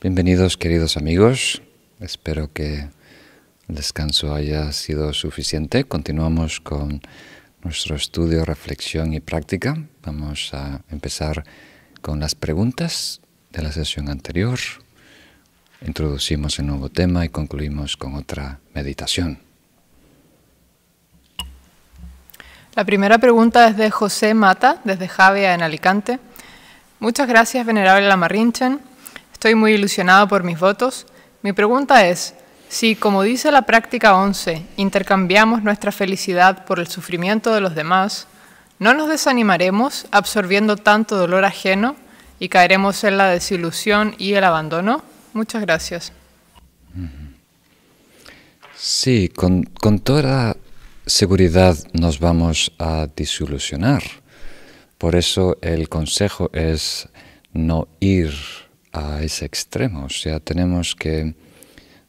Bienvenidos queridos amigos, espero que el descanso haya sido suficiente. Continuamos con nuestro estudio, reflexión y práctica. Vamos a empezar con las preguntas de la sesión anterior. Introducimos el nuevo tema y concluimos con otra meditación. La primera pregunta es de José Mata, desde Javia, en Alicante. Muchas gracias, Venerable Lamarrinchen. Estoy muy ilusionado por mis votos. Mi pregunta es, si, como dice la práctica 11, intercambiamos nuestra felicidad por el sufrimiento de los demás, ¿no nos desanimaremos absorbiendo tanto dolor ajeno y caeremos en la desilusión y el abandono? Muchas gracias. Sí, con, toda seguridad nos vamos a desilusionar. Por eso el consejo es no ir a ese extremo, o sea, tenemos que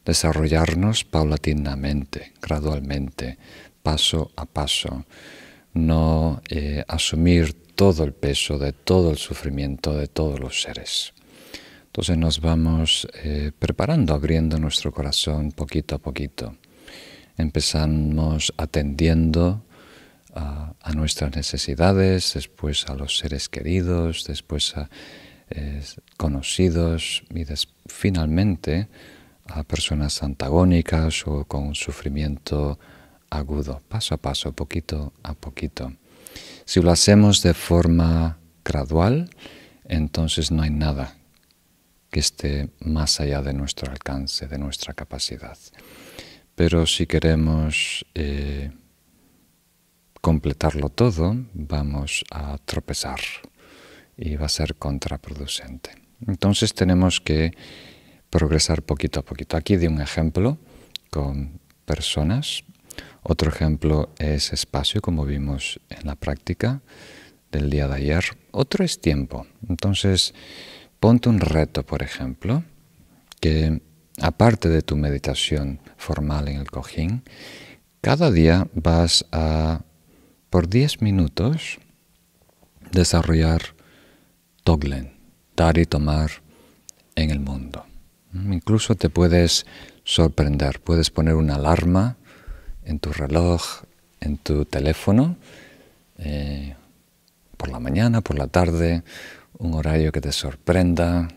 desarrollarnos paulatinamente, gradualmente, paso a paso, no eh, asumir todo el peso de todo el sufrimiento de todos los seres. Entonces nos vamos eh, preparando, abriendo nuestro corazón poquito a poquito. Empezamos atendiendo a, nuestras necesidades, después a los seres queridos, después a eh, conocidos y finalmente a personas antagónicas o con sufrimiento agudo, paso a paso, poquito a poquito. Si lo hacemos de forma gradual, entonces no hay nada que esté más allá de nuestro alcance, de nuestra capacidad. Pero si queremos eh, completarlo todo, vamos a tropezar y va a ser contraproducente. Entonces tenemos que progresar poquito a poquito. Aquí di un ejemplo con personas. Otro ejemplo es espacio, como vimos en la práctica del día de ayer. Otro es tiempo. Entonces, ponte un reto, por ejemplo, que aparte de tu meditación formal en el cojín, cada día vas a, por 10 minutos, desarrollar Toglen, dar y tomar en el mundo. Mm, incluso te puedes sorprender, puedes poner una alarma en tu reloj, en tu teléfono, eh, por la mañana, por la tarde, un horario que te sorprenda,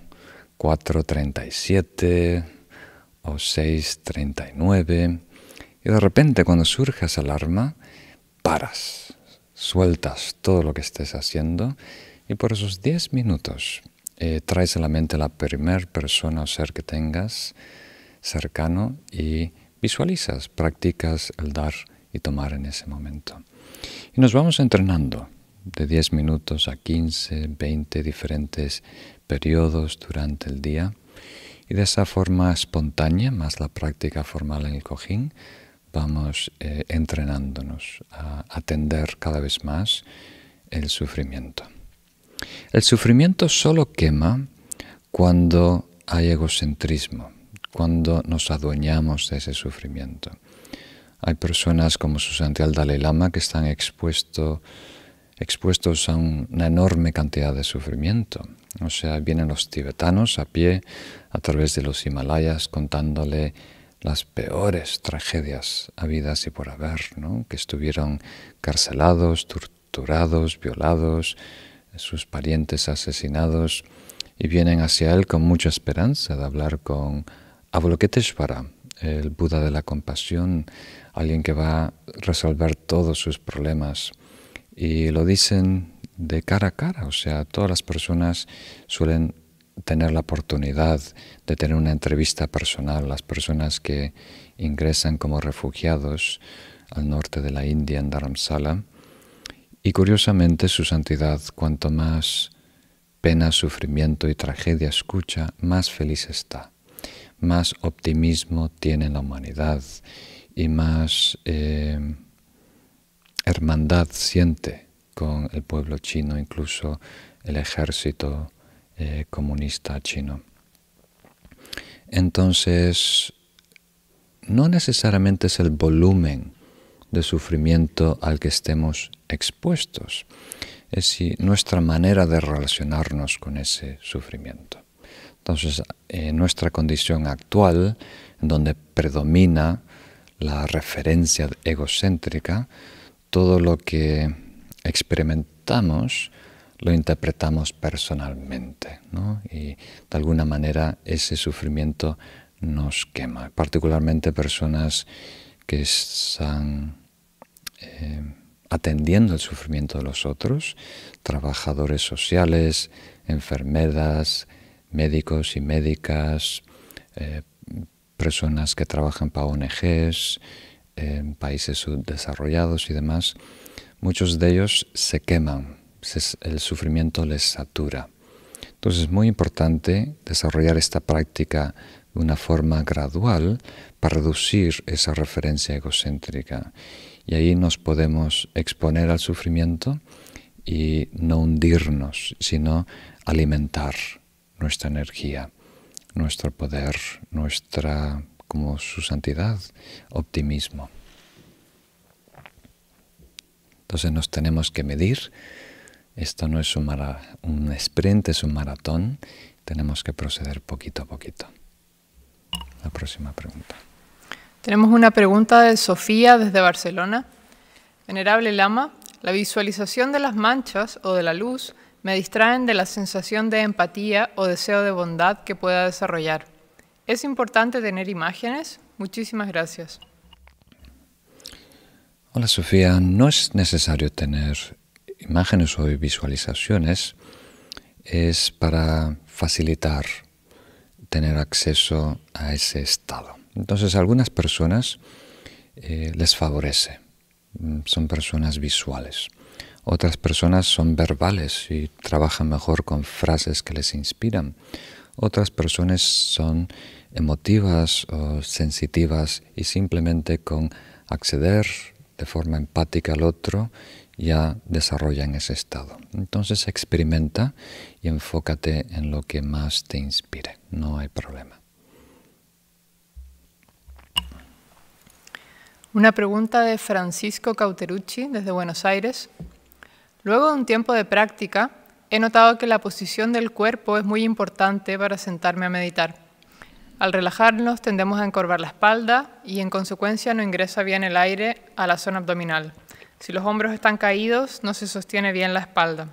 4.37, o 6.39 y de repente cuando surge esa alarma, paras, sueltas todo lo que estés haciendo y por esos 10 minutos eh, traes a la mente la primer persona o ser que tengas cercano y visualizas, practicas el dar y tomar en ese momento. Y nos vamos entrenando de 10 minutos a 15, 20 diferentes periodos durante el día y de esa forma espontánea, más la práctica formal en el cojín, vamos eh, entrenándonos a atender cada vez más el sufrimiento. El sufrimiento solo quema cuando hay egocentrismo, cuando nos adueñamos de ese sufrimiento. Hay personas como su santidad Dalai Lama que están expuestos a una enorme cantidad de sufrimiento. O sea, vienen los tibetanos a pie a través de los Himalayas contándole las peores tragedias habidas y por haber, ¿no? que estuvieron carcelados, torturados, violados, sus parientes asesinados, y vienen hacia él con mucha esperanza de hablar con Avalokiteshvara, el Buda de la compasión, alguien que va a resolver todos sus problemas. Y lo dicen de cara a cara, o sea, todas las personas suelen tener la oportunidad de tener una entrevista personal, las personas que ingresan como refugiados al norte de la India, en Dharamsala, y curiosamente su santidad, cuanto más pena, sufrimiento y tragedia escucha, más feliz está, más optimismo tiene la humanidad y más eh, hermandad siente con el pueblo chino, incluso el ejército eh, comunista chino. Entonces, no necesariamente es el volumen de sufrimiento al que estemos expuestos, es si nuestra manera de relacionarnos con ese sufrimiento. Entonces, en nuestra condición actual, donde predomina la referencia egocéntrica, todo lo que experimentamos lo interpretamos personalmente y de alguna manera ese sufrimiento nos quema, particularmente personas que están eh, atendiendo el sufrimiento de los otros, trabajadores sociales, enfermeras, médicos y médicas, eh, personas que trabajan para ONGs, en países subdesarrollados y demás, muchos de ellos se queman, el sufrimiento les satura. Entonces es muy importante desarrollar esta práctica de una forma gradual para reducir esa referencia egocéntrica. Y ahí nos podemos exponer al sufrimiento y no hundirnos, sino alimentar nuestra energía, nuestro poder, nuestra, como su santidad, optimismo. Entonces nos tenemos que medir. Esto no es un, un sprint, es un maratón. Tenemos que proceder poquito a poquito. La próxima pregunta. Tenemos una pregunta de Sofía desde Barcelona. Venerable Lama, la visualización de las manchas o de la luz me distraen de la sensación de empatía o deseo de bondad que pueda desarrollar. ¿Es importante tener imágenes? Muchísimas gracias. Hola Sofía, no es necesario tener imágenes o visualizaciones, es para facilitar tener acceso a ese estado. Entonces algunas personas eh, les favorece, mm, son personas visuales. Otras personas son verbales y trabajan mejor con frases que les inspiran. Otras personas son emotivas o sensitivas y simplemente con acceder de forma empática al otro ya desarrollan ese estado. Entonces experimenta y enfócate en lo que más te inspire, no hay problema. Una pregunta de Francisco Cauterucci desde Buenos Aires. Luego de un tiempo de práctica, he notado que la posición del cuerpo es muy importante para sentarme a meditar. Al relajarnos tendemos a encorvar la espalda y en consecuencia no ingresa bien el aire a la zona abdominal. Si los hombros están caídos, no se sostiene bien la espalda.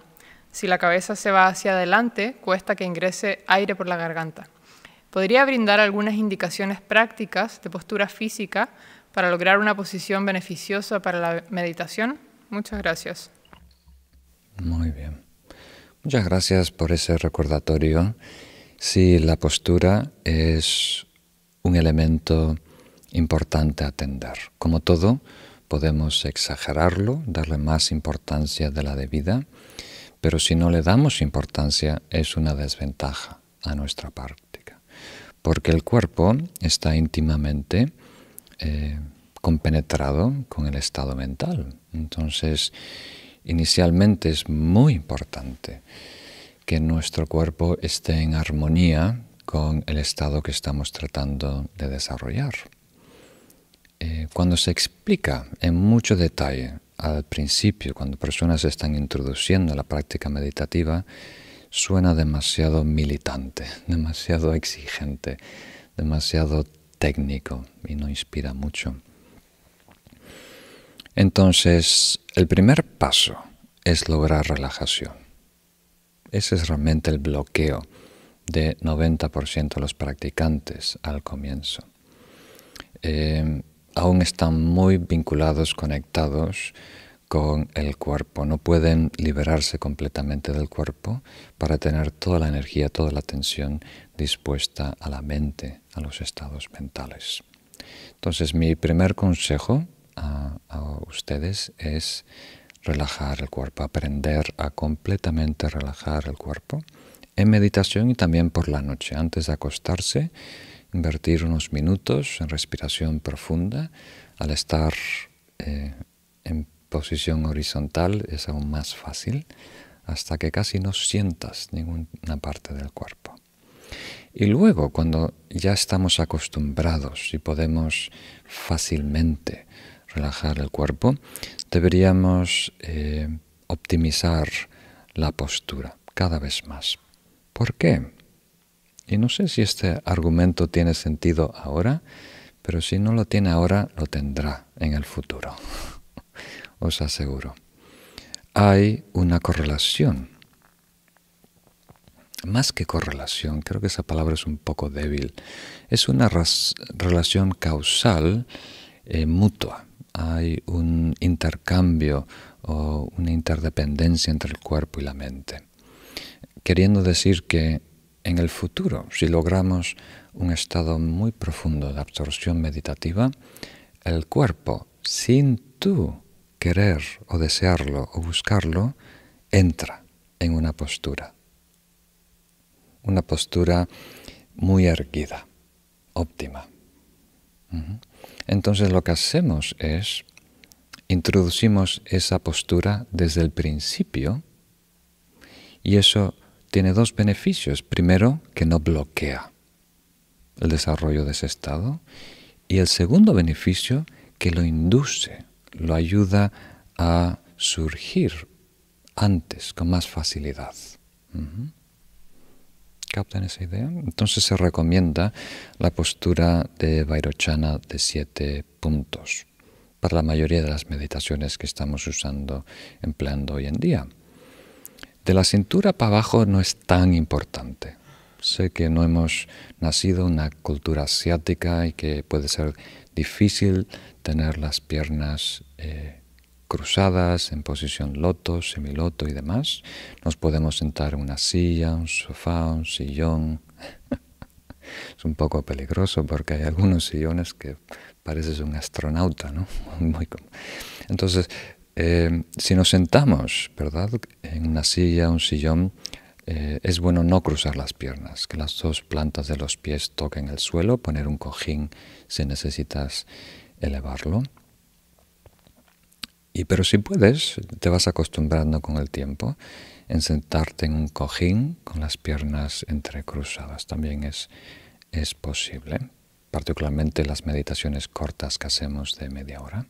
Si la cabeza se va hacia adelante, cuesta que ingrese aire por la garganta. ¿Podría brindar algunas indicaciones prácticas de postura física para lograr una posición beneficiosa para la meditación? Muchas gracias. Muy bien. Muchas gracias por ese recordatorio. Sí, la postura es un elemento importante a atender. Como todo, podemos exagerarlo, darle más importancia de la debida, pero si no le damos importancia es una desventaja a nuestra práctica, porque el cuerpo está íntimamente eh, compenetrado con el estado mental. Entonces, inicialmente es muy importante que nuestro cuerpo esté en armonía con el estado que estamos tratando de desarrollar. Eh, cuando se explica en mucho detalle al principio, cuando personas están introduciendo la práctica meditativa, suena demasiado militante, demasiado exigente, demasiado técnico y no inspira mucho. Entonces, el primer paso es lograr relajación. Ese es realmente el bloqueo de 90% de los practicantes al comienzo. Eh, aún están muy vinculados, conectados con el cuerpo. No pueden liberarse completamente del cuerpo para tener toda la energía, toda la atención dispuesta a la mente, a los estados mentales. Entonces mi primer consejo a, ustedes es relajar el cuerpo, aprender a completamente relajar el cuerpo en meditación y también por la noche, antes de acostarse invertir unos minutos en respiración profunda. Al estar eh, en posición horizontal es aún más fácil hasta que casi no sientas ninguna parte del cuerpo. Y luego, cuando ya estamos acostumbrados y podemos fácilmente relajar el cuerpo, deberíamos eh, optimizar la postura cada vez más. ¿Por qué? Y no sé si este argumento tiene sentido ahora, pero si no lo tiene ahora, lo tendrá en el futuro. Os aseguro. Hay una correlación. Más que correlación, creo que esa palabra es un poco débil. Es una relación causal eh, mutua. Hay un intercambio o una interdependencia entre el cuerpo y la mente. Queriendo decir que en el futuro, si logramos un estado muy profundo de absorción meditativa, el cuerpo, sin tú querer o desearlo o buscarlo, entra en una postura. Una postura muy erguida, óptima. Entonces lo que hacemos es introducimos esa postura desde el principio y eso tiene dos beneficios. Primero, que no bloquea el desarrollo de ese estado. Y el segundo beneficio, que lo induce, lo ayuda a surgir antes, con más facilidad. ¿Captan esa idea? Entonces se recomienda la postura de Vairochana de siete puntos para la mayoría de las meditaciones que estamos usando, empleando hoy en día. De la cintura para abajo no es tan importante. Sé que no hemos nacido en una cultura asiática y que puede ser difícil tener las piernas eh, cruzadas en posición loto, semiloto y demás. Nos podemos sentar en una silla, un sofá, un sillón. es un poco peligroso porque hay algunos sillones que pareces un astronauta, ¿no? Entonces, eh, si nos sentamos, ¿verdad? En una silla, un sillón, eh, es bueno no cruzar las piernas, que las dos plantas de los pies toquen el suelo, poner un cojín si necesitas elevarlo. Y pero si puedes, te vas acostumbrando con el tiempo en sentarte en un cojín con las piernas entrecruzadas. También es, es posible, particularmente las meditaciones cortas que hacemos de media hora.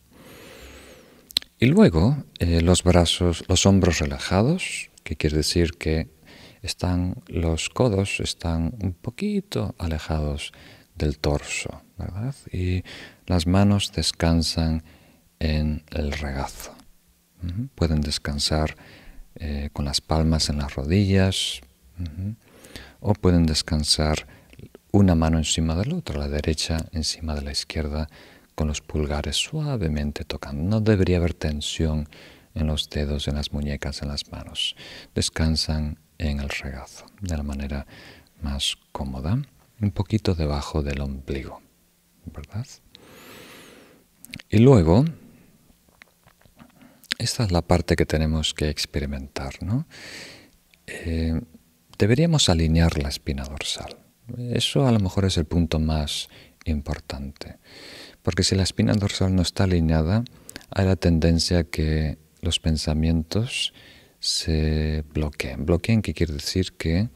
Y luego eh, los brazos, los hombros relajados, que quiere decir que están los codos están un poquito alejados del torso, ¿verdad? Y las manos descansan en el regazo. Pueden descansar eh, con las palmas en las rodillas o pueden descansar una mano encima de la otra, la derecha encima de la izquierda con los pulgares suavemente tocando. No debería haber tensión en los dedos, en las muñecas, en las manos. Descansan en el regazo de la manera más cómoda, un poquito debajo del ombligo, ¿verdad? Y luego, esta es la parte que tenemos que experimentar, ¿no? Eh, deberíamos alinear la espina dorsal. Eso a lo mejor es el punto más importante. Porque si la espina dorsal no está alineada, hay la tendencia que los pensamientos se bloqueen. Bloqueen, que quiere decir que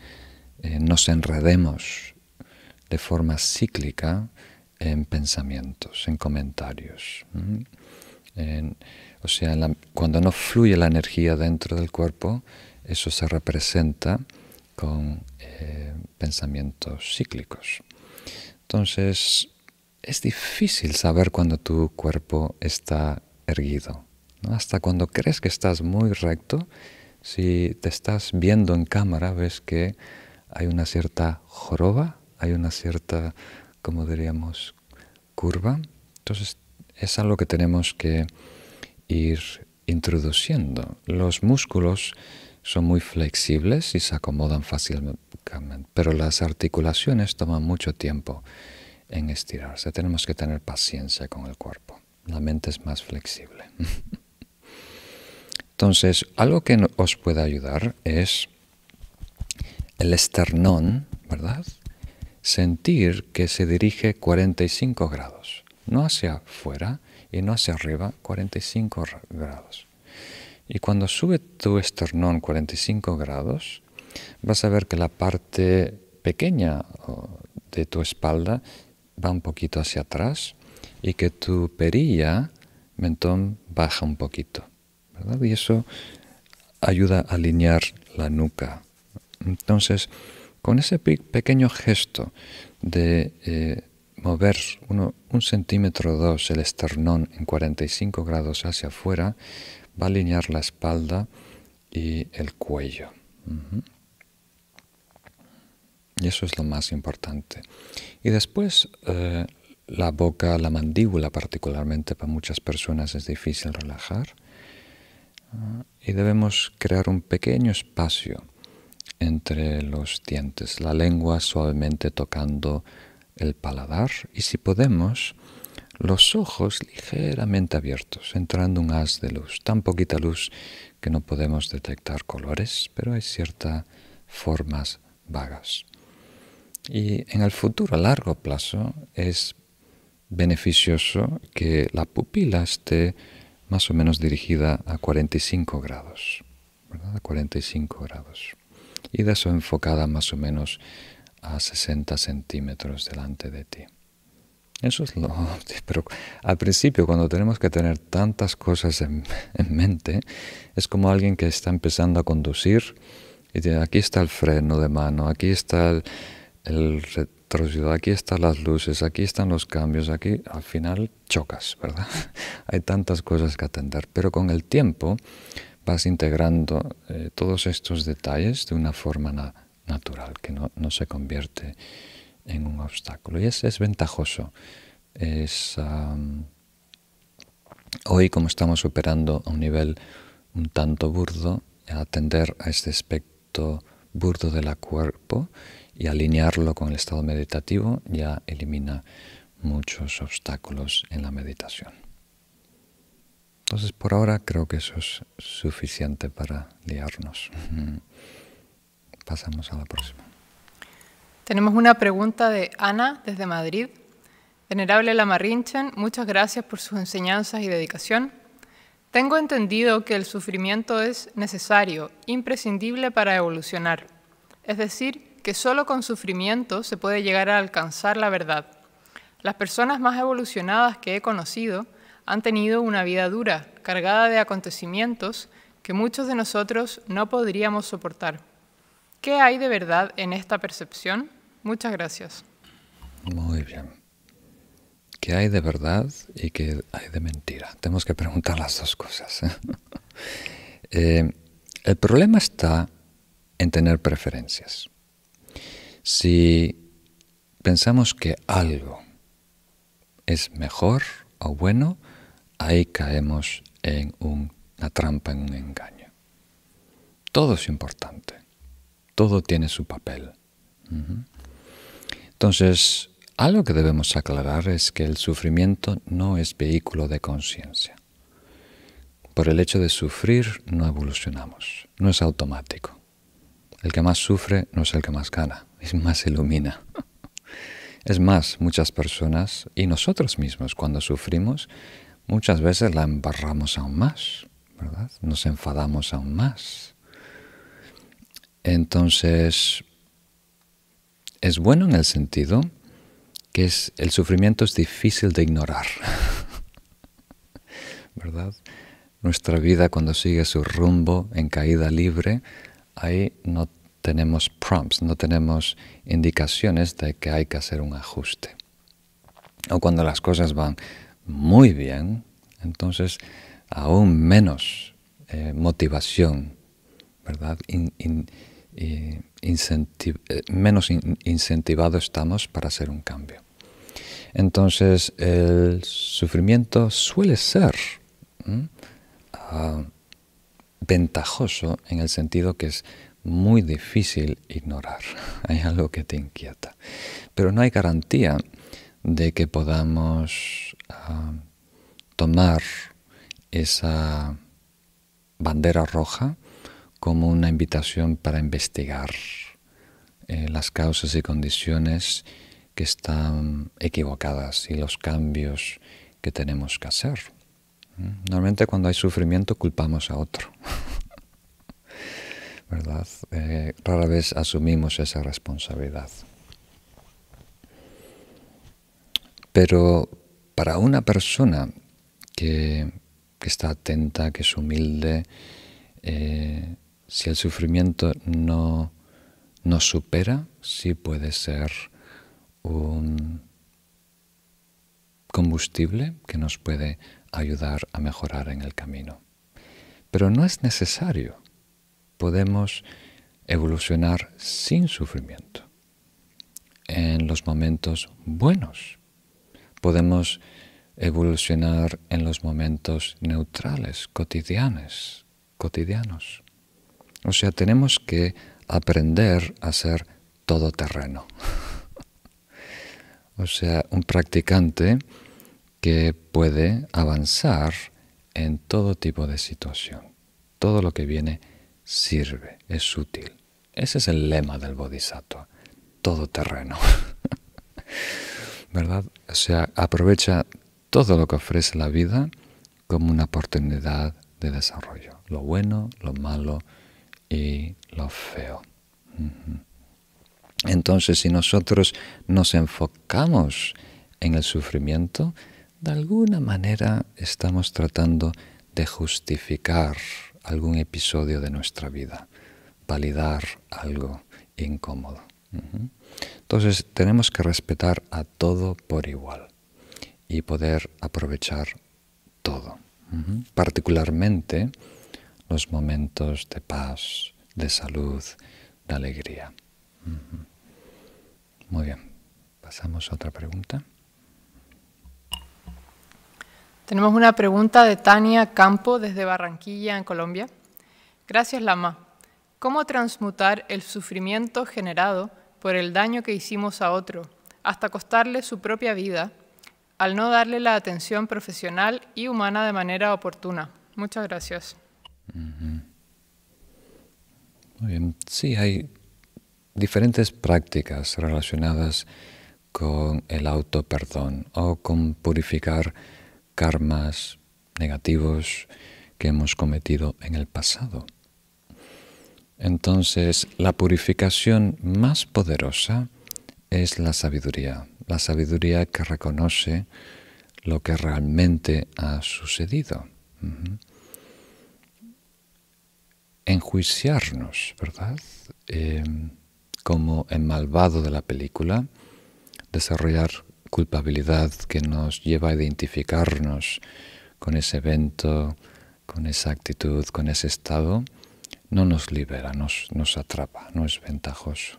eh, nos enredemos de forma cíclica en pensamientos, en comentarios. o sea, cuando no fluye la energía dentro del cuerpo, eso se representa con eh, pensamientos cíclicos. Entonces, es difícil saber cuando tu cuerpo está erguido. Hasta cuando crees que estás muy recto, si te estás viendo en cámara, ves que hay una cierta joroba, hay una cierta, como diríamos, curva. Entonces es algo que tenemos que ir introduciendo. Los músculos son muy flexibles y se acomodan fácilmente, pero las articulaciones toman mucho tiempo en estirarse. Tenemos que tener paciencia con el cuerpo. La mente es más flexible. Entonces, algo que os puede ayudar es el esternón, ¿verdad? Sentir que se dirige 45 grados, no hacia afuera y no hacia arriba, 45 grados. Y cuando sube tu esternón 45 grados, vas a ver que la parte pequeña de tu espalda va un poquito hacia atrás y que tu perilla, mentón, baja un poquito. Y eso ayuda a alinear la nuca. Entonces, con ese pequeño gesto de eh, mover un centímetro o dos el esternón en 45 grados hacia afuera, va a alinear la espalda y el cuello. Y eso es lo más importante. Y después eh, la boca, la mandíbula particularmente para muchas personas es difícil relajar. Y debemos crear un pequeño espacio entre los dientes, la lengua suavemente tocando el paladar y si podemos, los ojos ligeramente abiertos, entrando un haz de luz, tan poquita luz que no podemos detectar colores, pero hay ciertas formas vagas. Y en el futuro a largo plazo es beneficioso que la pupila esté más o menos dirigida a 45 grados, ¿verdad? A 45 grados. Y de eso enfocada más o menos a 60 centímetros delante de ti. Eso es lo... Pero al principio, cuando tenemos que tener tantas cosas en, mente, es como alguien que está empezando a conducir y dice, aquí está el freno de mano, aquí está el, el retroceso, aquí están las luces, aquí están los cambios, aquí al final chocas, ¿verdad? Hay tantas cosas que atender, pero con el tiempo vas integrando eh, todos estos detalles de una forma natural, que no, se convierte en un obstáculo. Y es, es ventajoso. Es, hoy, como estamos operando a un nivel un tanto burdo, atender a este aspecto burdo del cuerpo y alinearlo con el estado meditativo ya elimina muchos obstáculos en la meditación. Entonces, por ahora creo que eso es suficiente para liarnos. Pasamos a la próxima. Tenemos una pregunta de Ana desde Madrid. Venerable Lamarrinchen, muchas gracias por sus enseñanzas y dedicación. Tengo entendido que el sufrimiento es necesario, imprescindible para evolucionar. Es decir, que solo con sufrimiento se puede llegar a alcanzar la verdad. Las personas más evolucionadas que he conocido han tenido una vida dura, cargada de acontecimientos que muchos de nosotros no podríamos soportar. ¿Qué hay de verdad en esta percepción? Muchas gracias. Muy bien. ¿Qué hay de verdad y qué hay de mentira? Tenemos que preguntar las dos cosas. Eh, el problema está en tener preferencias. Si pensamos que algo es mejor o bueno, ahí caemos en una trampa, en un engaño. Todo es importante, todo tiene su papel. Entonces, algo que debemos aclarar es que el sufrimiento no es vehículo de conciencia. Por el hecho de sufrir no evolucionamos, no es automático. El que más sufre no es el que más gana, es más ilumina. Es más, muchas personas y nosotros mismos cuando sufrimos, muchas veces la embarramos aún más, ¿verdad? Nos enfadamos aún más. Entonces, es bueno en el sentido que es, el sufrimiento es difícil de ignorar, ¿verdad? Nuestra vida cuando sigue su rumbo en caída libre, ahí no tenemos prompts, no tenemos indicaciones de que hay que hacer un ajuste. O cuando las cosas van muy bien, entonces aún menos eh, motivación, ¿verdad? Eh, menos incentivado estamos para hacer un cambio. Entonces el sufrimiento suele ser ah, ventajoso en el sentido que es muy difícil ignorar. Hay algo que te inquieta. Pero no hay garantía de que podamos ah, tomar esa bandera roja como una invitación para investigar eh, las causas y condiciones que están equivocadas y los cambios que tenemos que hacer. ¿Mm? Normalmente cuando hay sufrimiento culpamos a otro. Eh, rara vez asumimos esa responsabilidad. Pero para una persona que, está atenta, que es humilde, eh, si el sufrimiento no, nos supera, sí puede ser un combustible que nos puede ayudar a mejorar en el camino. Pero no es necesario. Podemos evolucionar sin sufrimiento. En los momentos buenos. Podemos evolucionar en los momentos neutrales, cotidianos, cotidianos. O sea, tenemos que aprender a ser todoterreno. o sea, un practicante que puede avanzar en todo tipo de situación. Todo lo que viene sirve, es útil. Ese es el lema del Bodhisattva, todoterreno. ¿Verdad? O sea, aprovecha todo lo que ofrece la vida como una oportunidad de desarrollo. Lo bueno, lo malo y lo feo. Entonces, si nosotros nos enfocamos en el sufrimiento, de alguna manera estamos tratando de justificar algún episodio de nuestra vida, validar algo incómodo. Entonces tenemos que respetar a todo por igual y poder aprovechar todo, particularmente los momentos de paz, de salud, de alegría. Muy bien, pasamos a otra pregunta. Tenemos una pregunta de Tania Campo desde Barranquilla, en Colombia. Gracias, Lama. ¿Cómo transmutar el sufrimiento generado por el daño que hicimos a otro hasta costarle su propia vida al no darle la atención profesional y humana de manera oportuna. Muchas gracias. Muy bien. Sí, hay diferentes prácticas relacionadas con el auto perdón o con purificar karmas negativos que hemos cometido en el pasado. Entonces, la purificación más poderosa es la sabiduría, la sabiduría que reconoce lo que realmente ha sucedido. Enjuiciarnos, ¿verdad? Em, como el malvado de la película, desarrollar culpabilidad que nos lleva a identificarnos con ese evento, con esa actitud, con ese estado, no nos libera, nos, nos atrapa, no es ventajoso.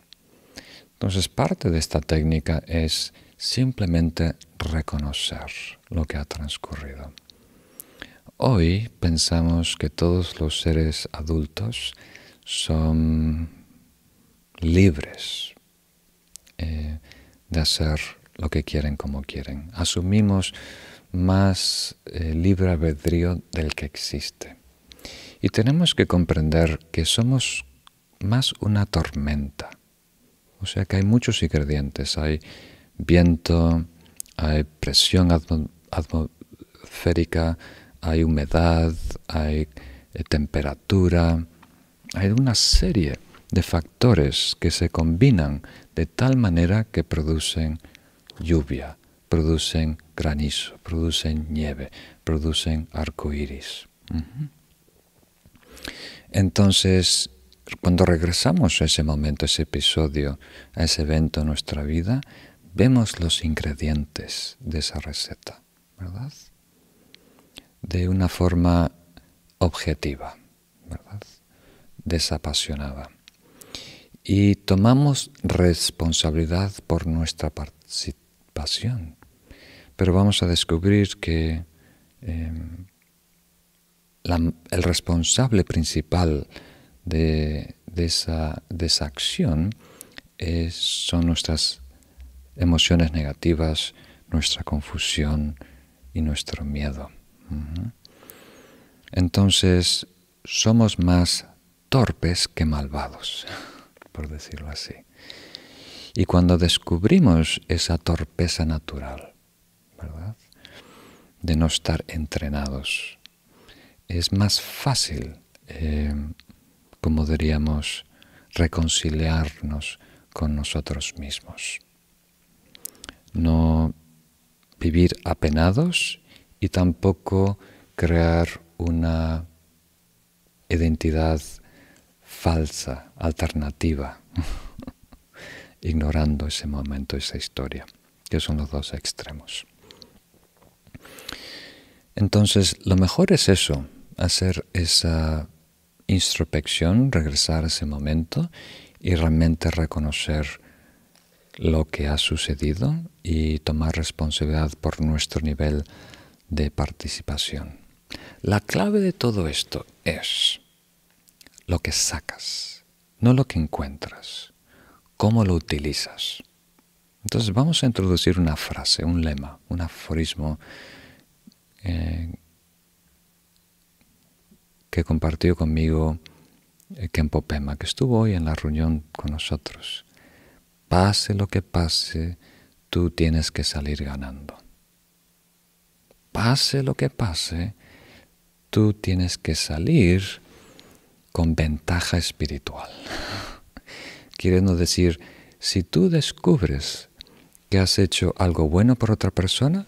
Entonces parte de esta técnica es simplemente reconocer lo que ha transcurrido. Hoy pensamos que todos los seres adultos son libres eh, de hacer lo que quieren como quieren. Asumimos más eh, libre albedrío del que existe. Y tenemos que comprender que somos más una tormenta o sea que hay muchos ingredientes. Hay viento, hay presión atmosférica, hay humedad, hay eh, temperatura, hay una serie de factores que se combinan de tal manera que producen lluvia, producen granizo, producen nieve, producen arco iris. Entonces, cuando regresamos a ese momento, a ese episodio, a ese evento en nuestra vida, vemos los ingredientes de esa receta, ¿verdad? De una forma objetiva, ¿verdad? Desapasionada. Y tomamos responsabilidad por nuestra participación. Pero vamos a descubrir que em, el responsable principal de, esa, acción son nuestras emociones negativas, nuestra confusión y nuestro miedo. Entonces, somos más torpes que malvados, por decirlo así. Y cuando descubrimos esa torpeza natural, ¿verdad? De no estar entrenados, es más fácil eh, cómo deberíamos reconciliarnos con nosotros mismos. No vivir apenados y tampoco crear una identidad falsa, alternativa, ignorando ese momento, esa historia, que son los dos extremos. Entonces, lo mejor es eso, hacer esa introspección, regresar a ese momento y realmente reconocer lo que ha sucedido y tomar responsabilidad por nuestro nivel de participación. La clave de todo esto es lo que sacas, no lo que encuentras, cómo lo utilizas. Entonces vamos a introducir una frase, un lema, un aforismo eh, que compartió conmigo eh, Kempo Pema, que estuvo hoy en la reunión con nosotros. Pase lo que pase, tú tienes que salir ganando. Pase lo que pase, tú tienes que salir con ventaja espiritual. Queriendo decir, si tú descubres que has hecho algo bueno por otra persona,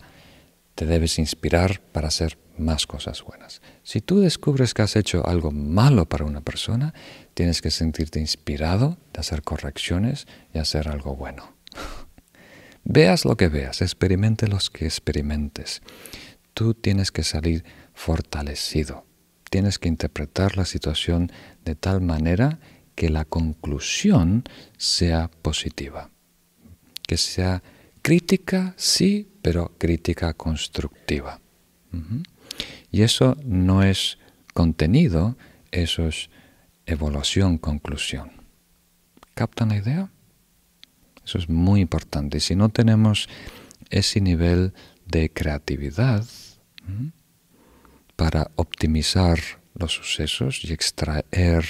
te debes inspirar para hacer más cosas buenas. Si tú descubres que has hecho algo malo para una persona, tienes que sentirte inspirado de hacer correcciones y hacer algo bueno. Veas lo que veas, experimente los que experimentes. Tú tienes que salir fortalecido. Tienes que interpretar la situación de tal manera que la conclusión sea positiva. Que sea crítica, sí, pero crítica constructiva. Y eso no es contenido, eso es evaluación, conclusión. ¿Captan la idea? Eso es muy importante. Si no tenemos ese nivel de creatividad para optimizar los sucesos y extraer,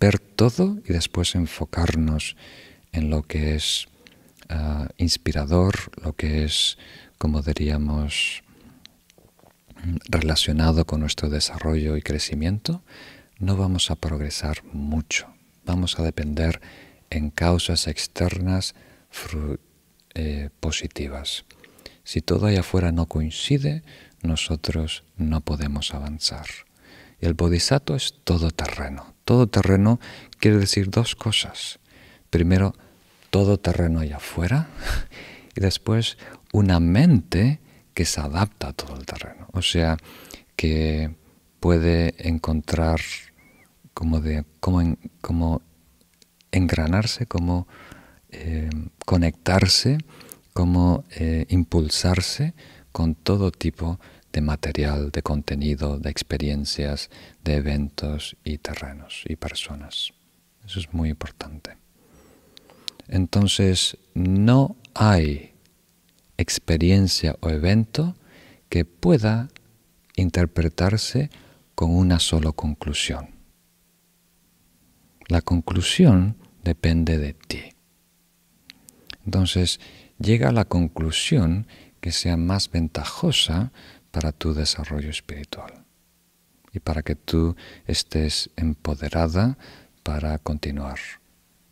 ver todo y después enfocarnos en lo que es ah, inspirador, lo que es, como diríamos, relacionado con nuestro desarrollo y crecimiento, no vamos a progresar mucho. Vamos a depender en causas externas eh, positivas. Si todo allá afuera no coincide, nosotros no podemos avanzar. El bodhisattva es todo terreno. Todo terreno quiere decir dos cosas. Primero, todo terreno allá afuera y después una mente que se adapta a todo el terreno. O sea, que puede encontrar como, de, como engranarse, como eh, conectarse, como eh, impulsarse con todo tipo de material, de contenido, de experiencias, de eventos y terrenos y personas. Eso es muy importante. Entonces, no hay experiencia o evento que pueda interpretarse con una sola conclusión. La conclusión depende de ti. Entonces, llega a la conclusión que sea más ventajosa para tu desarrollo espiritual y para que tú estés empoderada para continuar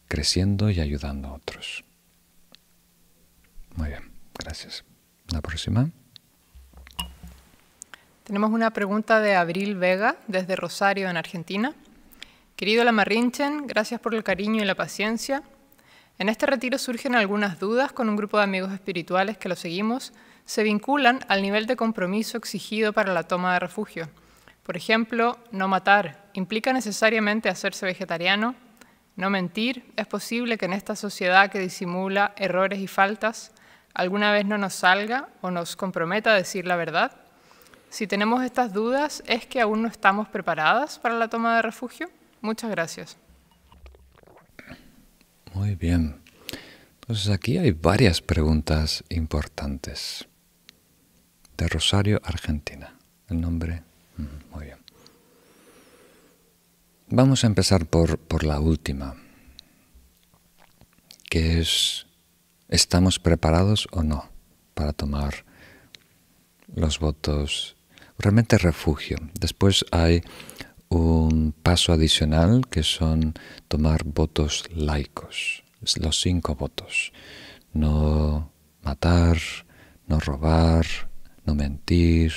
creciendo y ayudando a otros. Muy bien, gracias. La próxima. Tenemos una pregunta de Abril Vega desde Rosario, en Argentina. Querido Lamarrinchen, gracias por el cariño y la paciencia. En este retiro surgen algunas dudas con un grupo de amigos espirituales que lo seguimos, se vinculan al nivel de compromiso exigido para la toma de refugio. Por ejemplo, no matar implica necesariamente hacerse vegetariano, no mentir, es posible que en esta sociedad que disimula errores y faltas, alguna vez no nos salga o nos comprometa a decir la verdad. Si tenemos estas dudas, ¿es que aún no estamos preparadas para la toma de refugio? Muchas gracias. Muy bien. Entonces aquí hay varias preguntas importantes. De Rosario, Argentina. El nombre. Mm, muy bien. Vamos a empezar por, por la última, que es, ¿estamos preparados o no para tomar los votos? Realmente refugio. Después hay un paso adicional que son tomar votos laicos, los cinco votos. No matar, no robar, no mentir,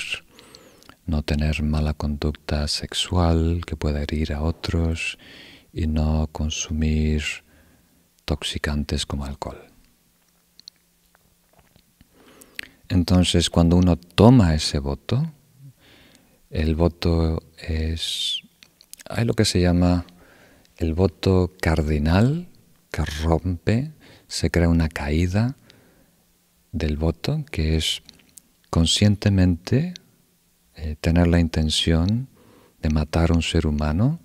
no tener mala conducta sexual que pueda herir a otros y no consumir intoxicantes como alcohol. Entonces, cuando uno toma ese voto, el voto es, hay lo que se llama el voto cardinal que rompe, se crea una caída del voto, que es conscientemente eh, tener la intención de matar a un ser humano,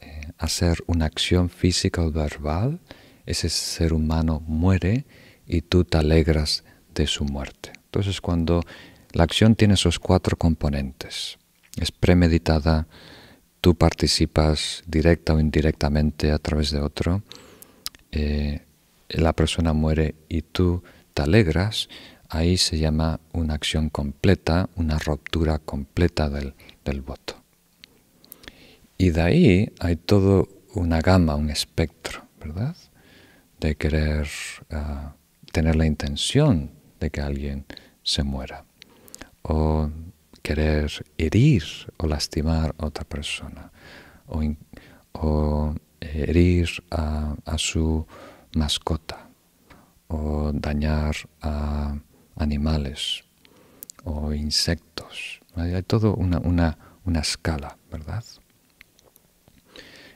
eh, hacer una acción física o verbal, ese ser humano muere y tú te alegras de su muerte. Entonces cuando la acción tiene esos cuatro componentes, es premeditada, tú participas directa o indirectamente a través de otro, eh, la persona muere y tú te alegras, ahí se llama una acción completa, una ruptura completa del, voto. Y de ahí hay toda una gama, un espectro, ¿verdad? De querer ah, tener la intención de que alguien se muera. O querer herir o lastimar a otra persona. O, herir a su mascota. O dañar a animales o insectos. Hay todo una, una, una escala, ¿verdad?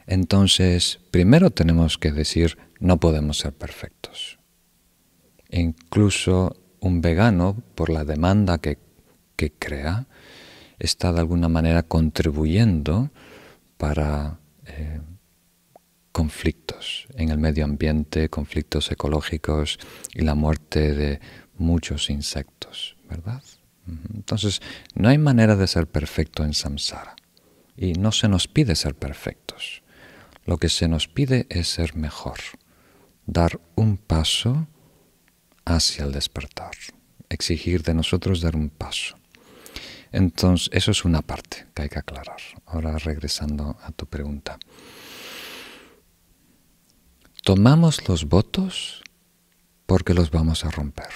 Entonces, primero tenemos que decir, no podemos ser perfectos. Incluso un vegano, por la demanda que, que crea, está de alguna manera contribuyendo para eh, conflictos en el medio ambiente, conflictos ecológicos y la muerte de muchos insectos, ¿verdad? Entonces, no hay manera de ser perfecto en samsara y no se nos pide ser perfectos. Lo que se nos pide es ser mejor, dar un paso hacia el despertar, exigir de nosotros dar un paso. Entonces, eso es una parte que hay que aclarar. Ahora regresando a tu pregunta. Tomamos los votos porque los vamos a romper.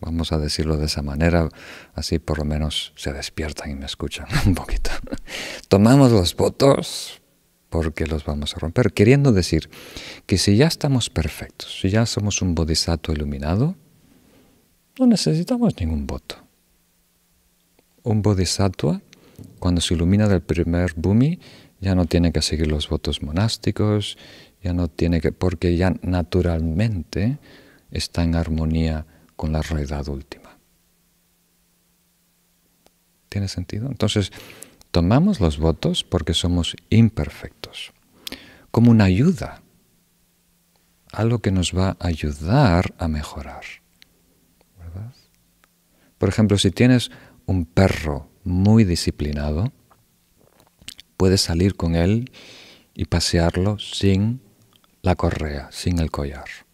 Vamos a decirlo de esa manera, así por lo menos se despiertan y me escuchan un poquito. Tomamos los votos porque los vamos a romper, queriendo decir que si ya estamos perfectos, si ya somos un bodhisattva iluminado, no necesitamos ningún voto. Un bodhisattva, cuando se ilumina del primer bhumi, ya no tiene que seguir los votos monásticos, ya no tiene que, porque ya naturalmente está en armonía con la realidad última. ¿Tiene sentido? Entonces, tomamos los votos porque somos imperfectos, como una ayuda, algo que nos va a ayudar a mejorar. ¿verdad? Por ejemplo, si tienes un perro muy disciplinado, puedes salir con él y pasearlo sin la correa, sin el collar.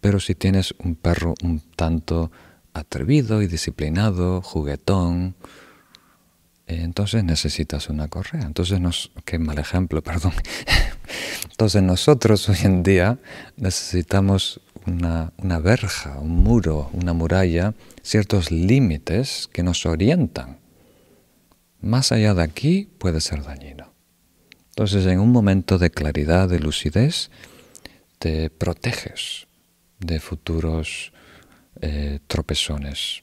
Pero si tienes un perro un tanto atrevido y disciplinado, juguetón, eh, entonces necesitas una correa. Entonces, nos, qué mal ejemplo, perdón. Entonces nosotros hoy en día necesitamos una, una verja, un muro, una muralla, ciertos límites que nos orientan. Más allá de aquí puede ser dañino. Entonces, en un momento de claridad, de lucidez, te proteges de futuros eh, tropezones.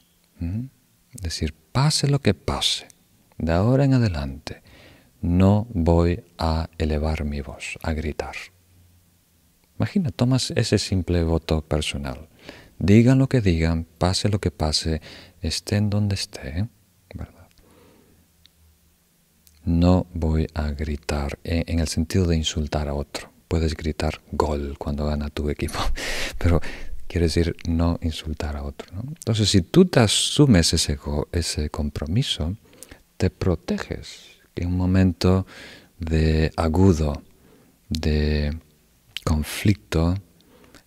Es decir, pase lo que pase, de ahora en adelante, no voy a elevar mi voz, a gritar. Imagina, tomas ese simple voto personal. Digan lo que digan, pase lo que pase, estén donde esté. No voy a gritar en el sentido de insultar a otro puedes gritar gol cuando gana tu equipo, pero quiere decir no insultar a otro. Entonces, si tú te asumes ese, compromiso, te proteges en un momento de agudo, de conflicto,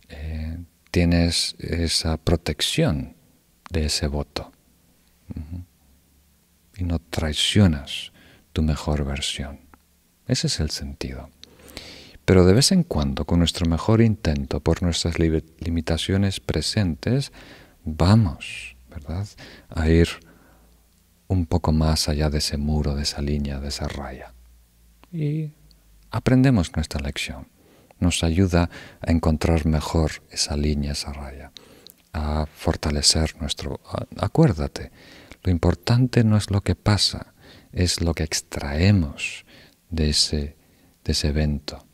eh, tienes esa protección de ese voto. Y no traicionas tu mejor versión. Ese es el sentido. Pero de vez en cuando, con nuestro mejor intento, por nuestras limitaciones presentes, vamos, ¿verdad?, a ir un poco más allá de ese muro, de esa línea, de esa raya. Y aprendemos nuestra lección. Nos ayuda a encontrar mejor esa línea, esa raya, a fortalecer nuestro... Acuérdate, lo importante no es lo que pasa, es lo que extraemos de ese, de ese evento.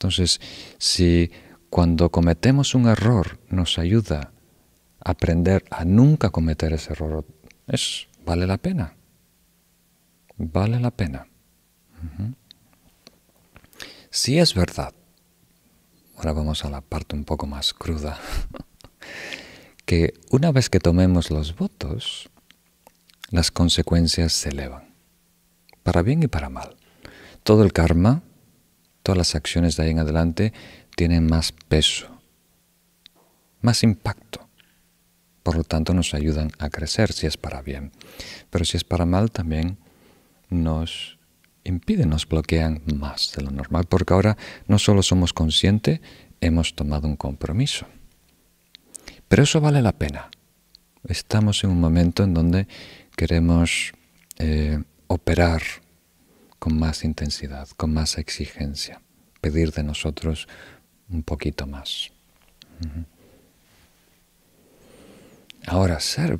Entonces, si cuando cometemos un error nos ayuda a aprender a nunca cometer ese error, es, vale la pena. Vale la pena. Si es verdad, ahora vamos a la parte un poco más cruda, que una vez que tomemos los votos, las consecuencias se elevan, para bien y para mal. Todo el karma, todas las acciones de ahí en adelante tienen más peso, más impacto. Por lo tanto, nos ayudan a crecer si es para bien. Pero si es para mal, también nos impiden, nos bloquean más de lo normal, porque ahora no solo somos conscientes, hemos tomado un compromiso. Pero eso vale la pena. Estamos en un momento en donde queremos eh, operar con más intensidad, con más exigencia, pedir de nosotros un poquito más. Ahora, ser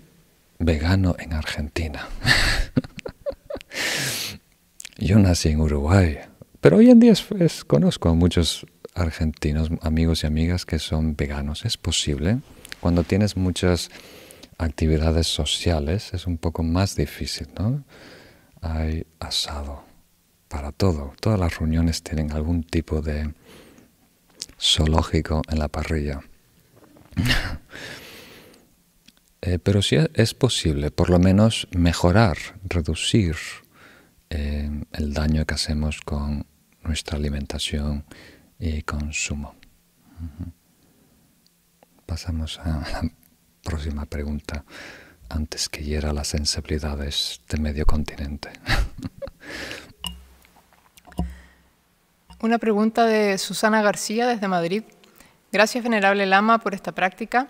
vegano en Argentina. Yo nací en Uruguay, pero hoy en día conozco a muchos argentinos, amigos y amigas que son veganos. Es posible. Cuando tienes muchas actividades sociales es un poco más difícil, ¿no? Hay asado para todo. Todas las reuniones tienen algún tipo de zoológico en la parrilla. Eh, pero sí es posible, por lo menos, mejorar, reducir eh, el daño que hacemos con nuestra alimentación y consumo. Pasamos a la próxima pregunta antes que hiera las sensibilidades de medio continente. Una pregunta de Susana García desde Madrid. Gracias, Venerable Lama, por esta práctica.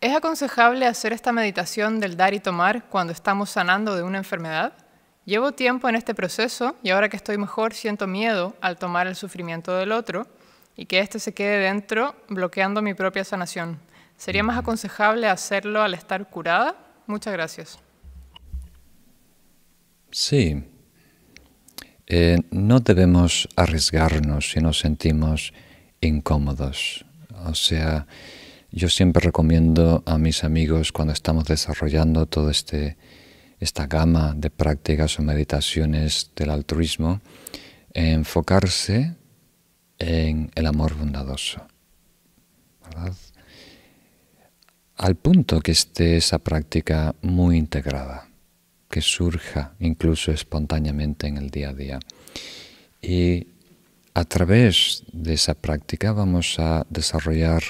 ¿Es aconsejable hacer esta meditación del dar y tomar cuando estamos sanando de una enfermedad? Llevo tiempo en este proceso y ahora que estoy mejor siento miedo al tomar el sufrimiento del otro y que éste se quede dentro bloqueando mi propia sanación. ¿Sería más aconsejable hacerlo al estar curada? Muchas gracias. Sí. Eh, no debemos arriesgarnos si nos sentimos incómodos. O sea, yo siempre recomiendo a mis amigos cuando estamos desarrollando todo este esta gama de prácticas o meditaciones del altruismo, enfocarse en el amor bondadoso. Al punto que esté esa práctica muy integrada, surja incluso espontáneamente en el día a día. Y a través de esa práctica vamos a desarrollar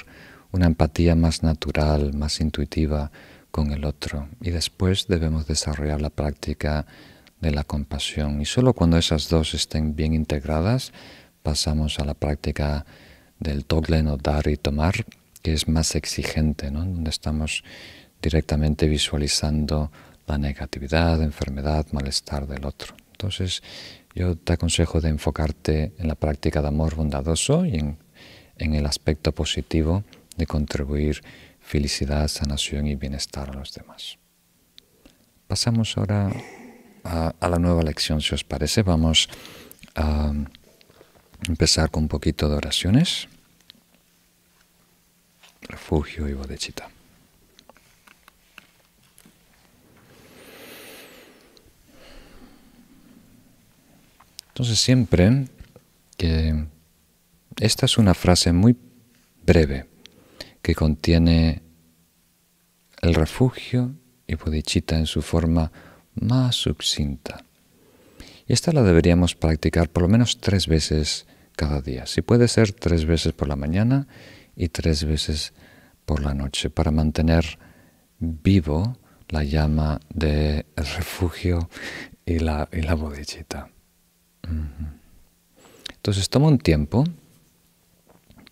una empatía más natural, más intuitiva, con el otro. Y después debemos desarrollar la práctica de la compasión. Y solo cuando esas dos estén bien integradas, pasamos a la práctica del toglen o dar y tomar, que es más exigente, ¿no? donde estamos directamente visualizando la negatividad, enfermedad, malestar del otro. Entonces, yo te aconsejo de enfocarte en la práctica de amor bondadoso y en, en el aspecto positivo de contribuir felicidad, sanación y bienestar a los demás. Pasamos ahora a, la nueva lección, si os parece. Vamos a empezar con un poquito de oraciones. Refugio y bodechita. Entonces siempre que esta es una frase muy breve, que contiene el refugio y bodhicitta en su forma más sucinta. Y esta la deberíamos practicar por lo menos tres veces cada día. Si puede ser tres veces por la mañana y tres veces por la noche para mantener vivo la llama del refugio y la, y la. Entonces toma un tiempo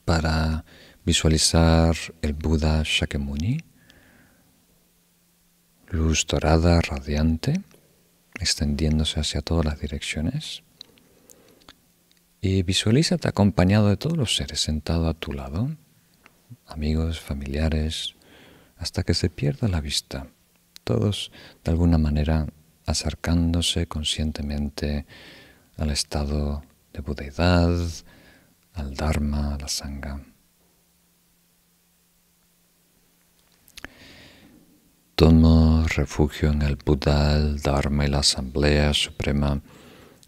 para visualizar el Buda Shakyamuni, luz dorada radiante, extendiéndose hacia todas las direcciones. y visualízate acompañado de todos los seres sentado a tu lado, amigos, familiares, hasta que se pierda la vista, todos de alguna manera acercándose conscientemente al estado de budeidad, al Dharma, a la Sangha. Tomo refugio en el Buda, el Dharma y la Asamblea Suprema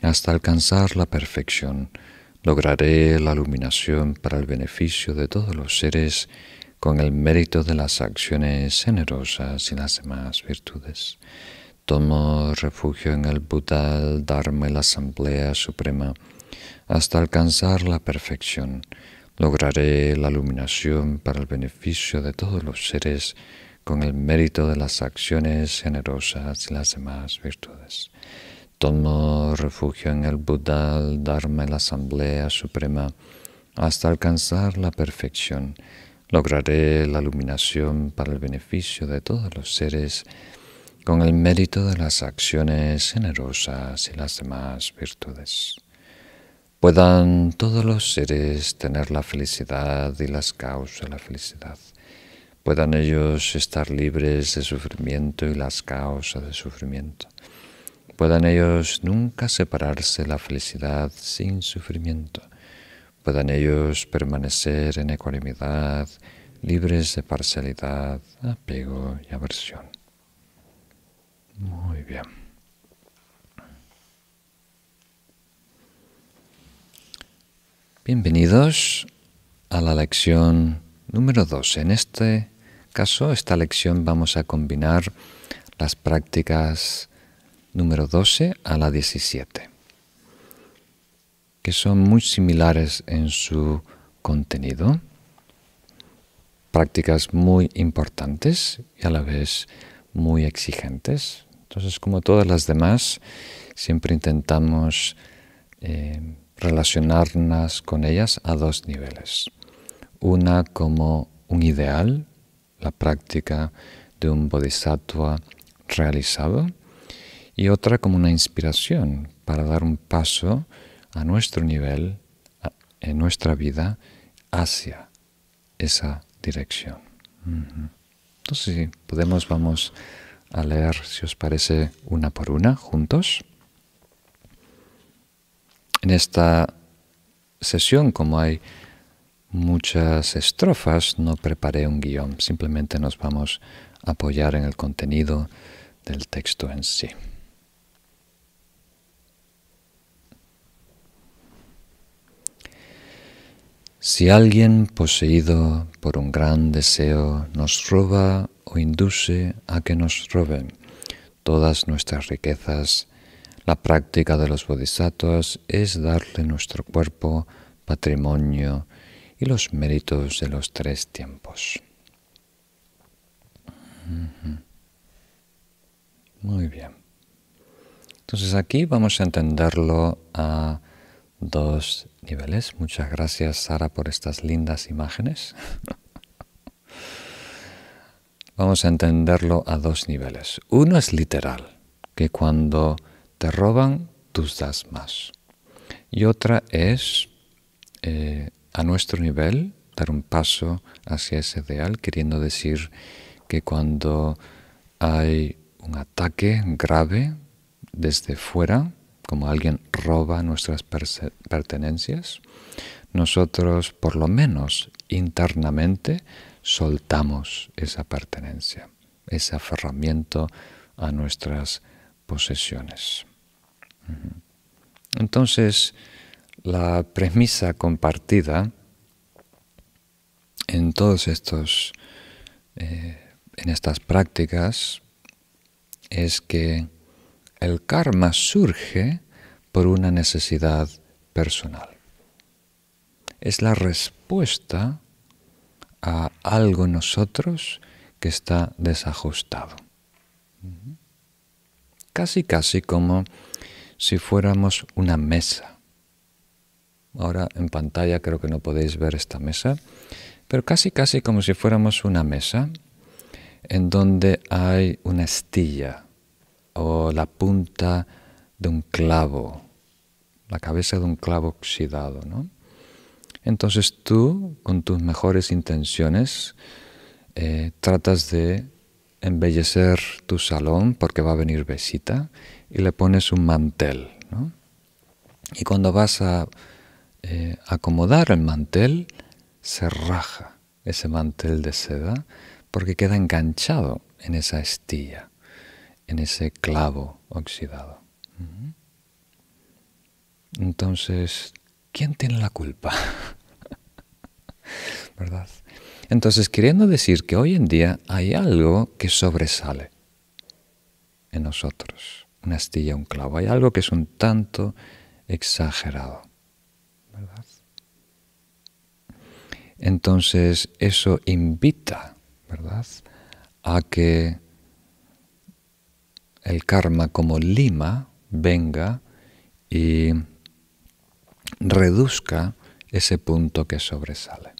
hasta alcanzar la perfección. Lograré la iluminación para el beneficio de todos los seres con el mérito de las acciones generosas y las demás virtudes. Tomo refugio en el Buda, el Dharma y la Asamblea Suprema hasta alcanzar la perfección. Lograré la iluminación para el beneficio de todos los seres con el mérito de las acciones generosas y las demás virtudes. Tomo refugio en el Buda, el Dharma y la Asamblea Suprema hasta alcanzar la perfección. Lograré la iluminación para el beneficio de todos los seres con el mérito de las acciones generosas y las demás virtudes. Puedan todos los seres tener la felicidad y las causas de la felicidad. Puedan ellos estar libres de sufrimiento y las causas de sufrimiento. Puedan ellos nunca separarse la felicidad sin sufrimiento. Puedan ellos permanecer en ecuanimidad, libres de parcialidad, apego y aversión. Muy bien. Bienvenidos a la lección número 2. En este caso, esta lección vamos a combinar las prácticas número 12 a la 17, que son muy similares en su contenido, prácticas muy importantes y a la vez muy exigentes. Entonces, como todas las demás, siempre intentamos eh, relacionarnos con ellas a dos niveles. Una como un ideal, la práctica de un bodhisattva realizado, y otra como una inspiración para dar un paso a nuestro nivel, en nuestra vida, hacia esa dirección. Entonces, si podemos, vamos a leer, si os parece, una por una, juntos. En esta sesión, como hay muchas estrofas, no preparé un guion, simplemente nos vamos a apoyar en el contenido del texto en sí. Si alguien poseído por un gran deseo nos roba o induce a que nos roben todas nuestras riquezas, la práctica de los bodhisattvas es darle nuestro cuerpo, patrimonio y los méritos de los tres tiempos. Muy bien. Entonces aquí vamos a entenderlo a dos niveles. Muchas gracias Sara por estas lindas imágenes. Vamos a entenderlo a dos niveles. Uno es literal, que cuando te roban, tú das más. Y otra es, eh, a nuestro nivel, dar un paso hacia ese ideal, queriendo decir que cuando hay un ataque grave desde fuera, como alguien roba nuestras pertenencias, nosotros por lo menos internamente soltamos esa pertenencia, ese aferramiento a nuestras posesiones. Entonces, la premisa compartida en todos estos, eh, en estas prácticas, es que el karma surge por una necesidad personal. Es la respuesta a algo nosotros que está desajustado. Casi, casi como si fuéramos una mesa. Ahora en pantalla creo que no podéis ver esta mesa, pero casi, casi como si fuéramos una mesa en donde hay una estilla o la punta de un clavo la cabeza de un clavo oxidado, ¿no? Entonces tú, con tus mejores intenciones, eh, tratas de embellecer tu salón porque va a venir visita y le pones un mantel, ¿no? Y cuando vas a eh, acomodar el mantel, se raja ese mantel de seda porque queda enganchado en esa estilla, en ese clavo oxidado. Entonces, ¿quién tiene la culpa? ¿Verdad? Entonces, queriendo decir que hoy en día hay algo que sobresale en nosotros, una astilla, un clavo, hay algo que es un tanto exagerado. Entonces, eso invita, ¿verdad?, a que el karma como lima venga y reduzca ese punto que sobresale.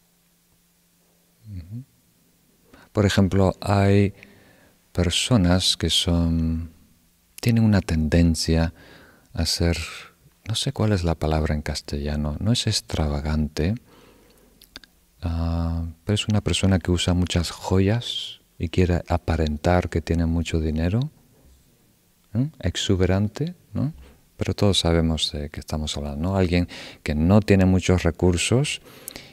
Por ejemplo, hay personas que son tienen una tendencia a ser no sé cuál es la palabra en castellano, no es extravagante, uh, pero es una persona que usa muchas joyas y quiere aparentar que tiene mucho dinero, exuberante, ¿no? pero todos sabemos de qué estamos hablando, ¿no? Alguien que no tiene muchos recursos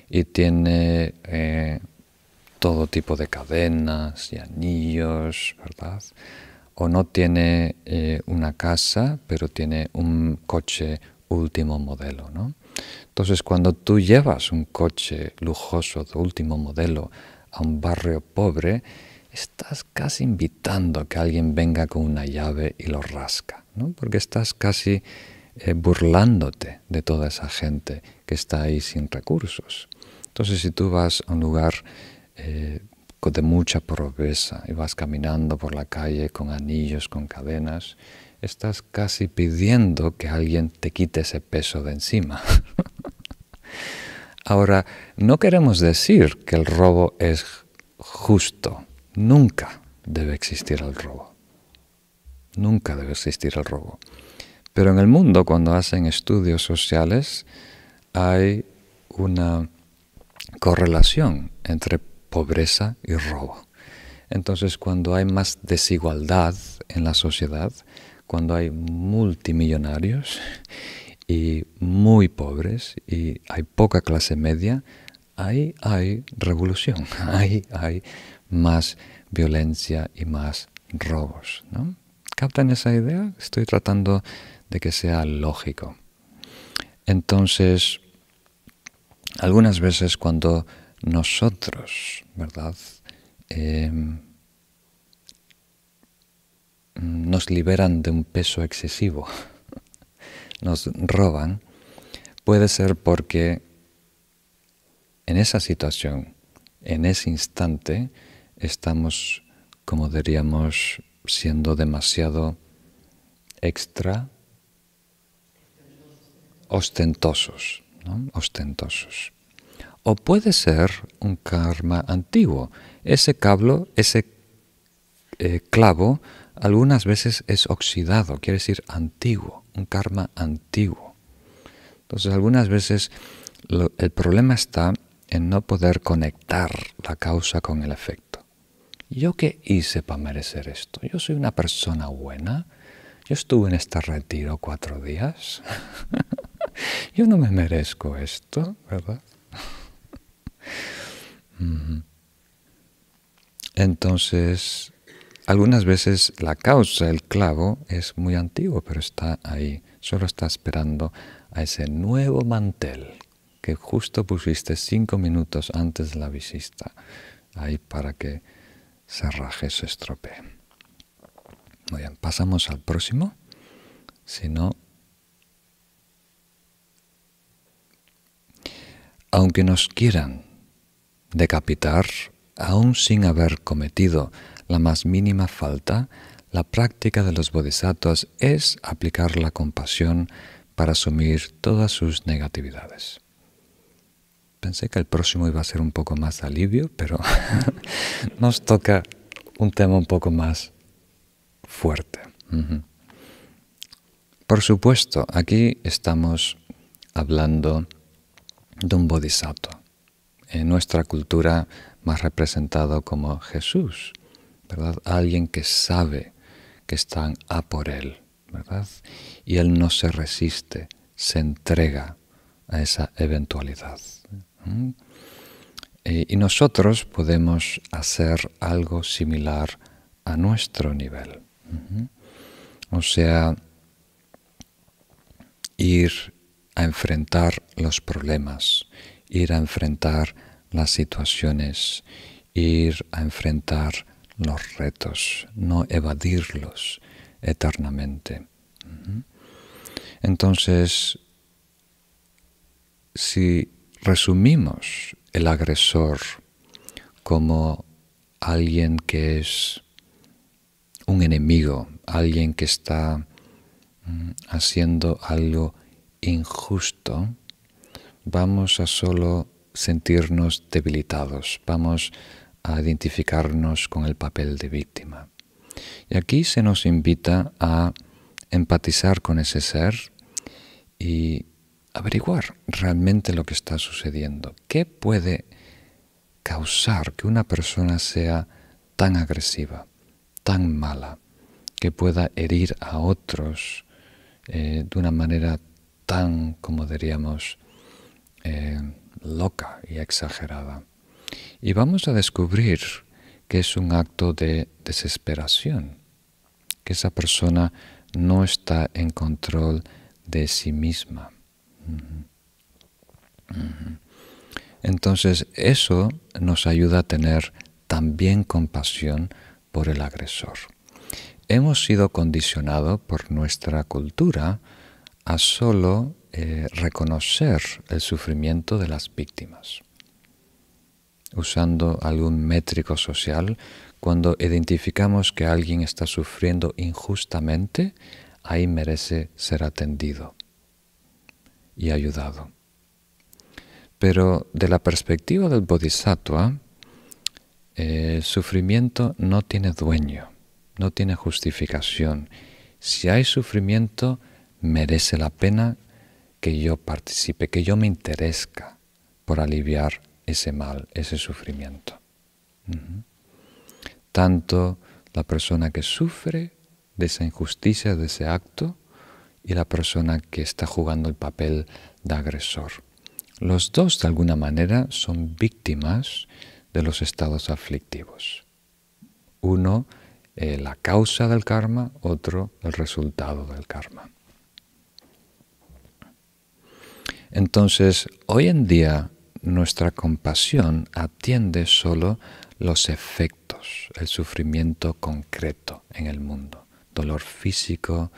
y tiene eh, todo tipo de cadenas y anillos, ¿verdad? O no tiene eh, una casa, pero tiene un coche último modelo, ¿no? Entonces, cuando tú llevas un coche lujoso de último modelo a un barrio pobre, estás casi invitando que alguien venga con una llave y lo rasca, ¿no? porque estás casi eh, burlándote de toda esa gente que está ahí sin recursos. Entonces, si tú vas a un lugar eh, de mucha pobreza y vas caminando por la calle con anillos, con cadenas, estás casi pidiendo que alguien te quite ese peso de encima. Ahora, no queremos decir que el robo es justo, Nunca debe existir el robo. Nunca debe existir el robo. Pero en el mundo, cuando hacen estudios sociales, hay una correlación entre pobreza y robo. Entonces, cuando hay más desigualdad en la sociedad, cuando hay multimillonarios y muy pobres y hay poca clase media, ahí hay revolución, ahí hay más violencia y más robos. ¿Captan esa idea? Estoy tratando de que sea lógico. Entonces, algunas veces cuando nosotros, ¿verdad? Em, nos liberan de un peso excesivo, nos roban, puede ser porque en esa situación, en ese instante, estamos, como diríamos, siendo demasiado extra ostentosos, ostentosos. O puede ser un karma antiguo. Ese cablo, ese eh, clavo, algunas veces es oxidado, quiere decir antiguo, un karma antiguo. Entonces, algunas veces el problema está en no poder conectar la causa con el efecto. ¿Yo qué hice para merecer esto? Yo soy una persona buena. Yo estuve en este retiro cuatro días. Yo no me merezco esto, ¿verdad? Entonces, algunas veces la causa, el clavo, es muy antiguo, pero está ahí. Solo está esperando a ese nuevo mantel que justo pusiste cinco minutos antes de la visita, ahí para que se raje, se estropee. Muy bien, pasamos al próximo. Si no, aunque nos quieran decapitar, aún sin haber cometido la más mínima falta, la práctica de los bodhisattvas es aplicar la compasión para asumir todas sus negatividades. Pensé que el próximo iba a ser un poco más alivio, pero nos toca un tema un poco más fuerte. Por supuesto, aquí estamos hablando de un bodhisattva. En nuestra cultura más representado como Jesús, ¿verdad? Alguien que sabe que están a por él, ¿verdad? Y él no se resiste, se entrega a esa eventualidad. Eh, y nosotros podemos hacer algo similar a nuestro nivel. O sea, ir a enfrentar los problemas, ir a enfrentar las situaciones, ir a enfrentar los retos, no evadirlos eternamente. Entonces, si resumimos el agresor como alguien que es un enemigo, alguien que está mm, haciendo algo injusto, vamos a solo sentirnos debilitados, vamos a identificarnos con el papel de víctima. Y aquí se nos invita a empatizar con ese ser y averiguar realmente lo que está sucediendo. ¿Qué puede causar que una persona sea tan agresiva, tan mala, que pueda herir a otros eh, de una manera tan, como diríamos, eh, loca y exagerada? Y vamos a descubrir que es un acto de desesperación, que esa persona no está en control de sí misma. Entonces eso nos ayuda a tener también compasión por el agresor. Hemos sido condicionados por nuestra cultura a solo eh, reconocer el sufrimiento de las víctimas. Usando algún métrico social, cuando identificamos que alguien está sufriendo injustamente, ahí merece ser atendido y ayudado. Pero de la perspectiva del bodhisattva, el sufrimiento no tiene dueño, no tiene justificación. Si hay sufrimiento, merece la pena que yo participe, que yo me interesa por aliviar ese mal, ese sufrimiento. Tanto la persona que sufre de esa injusticia, de ese acto, y la persona que está jugando el papel de agresor. Los dos, de alguna manera, son víctimas de los estados aflictivos. Uno, eh, la causa del karma, otro, el resultado del karma. Entonces, hoy en día, nuestra compasión atiende solo los efectos, el sufrimiento concreto en el mundo, dolor físico,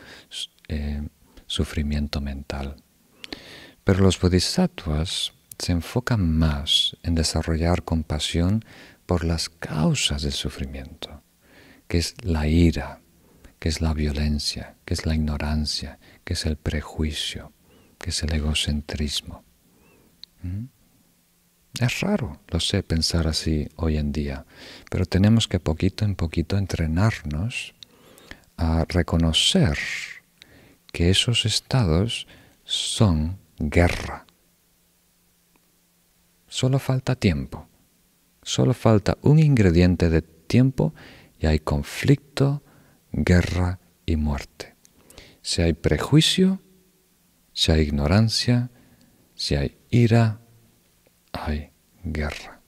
eh, sufrimiento mental. Pero los bodhisattvas se enfocan más en desarrollar compasión por las causas del sufrimiento, que es la ira, que es la violencia, que es la ignorancia, que es el prejuicio, que es el egocentrismo. ¿Mm? Es raro, lo sé, pensar así hoy en día, pero tenemos que poquito en poquito entrenarnos a reconocer que esos estados son guerra. Solo falta tiempo, solo falta un ingrediente de tiempo y hay conflicto, guerra y muerte. Si hay prejuicio, si hay ignorancia, si hay ira, hay guerra.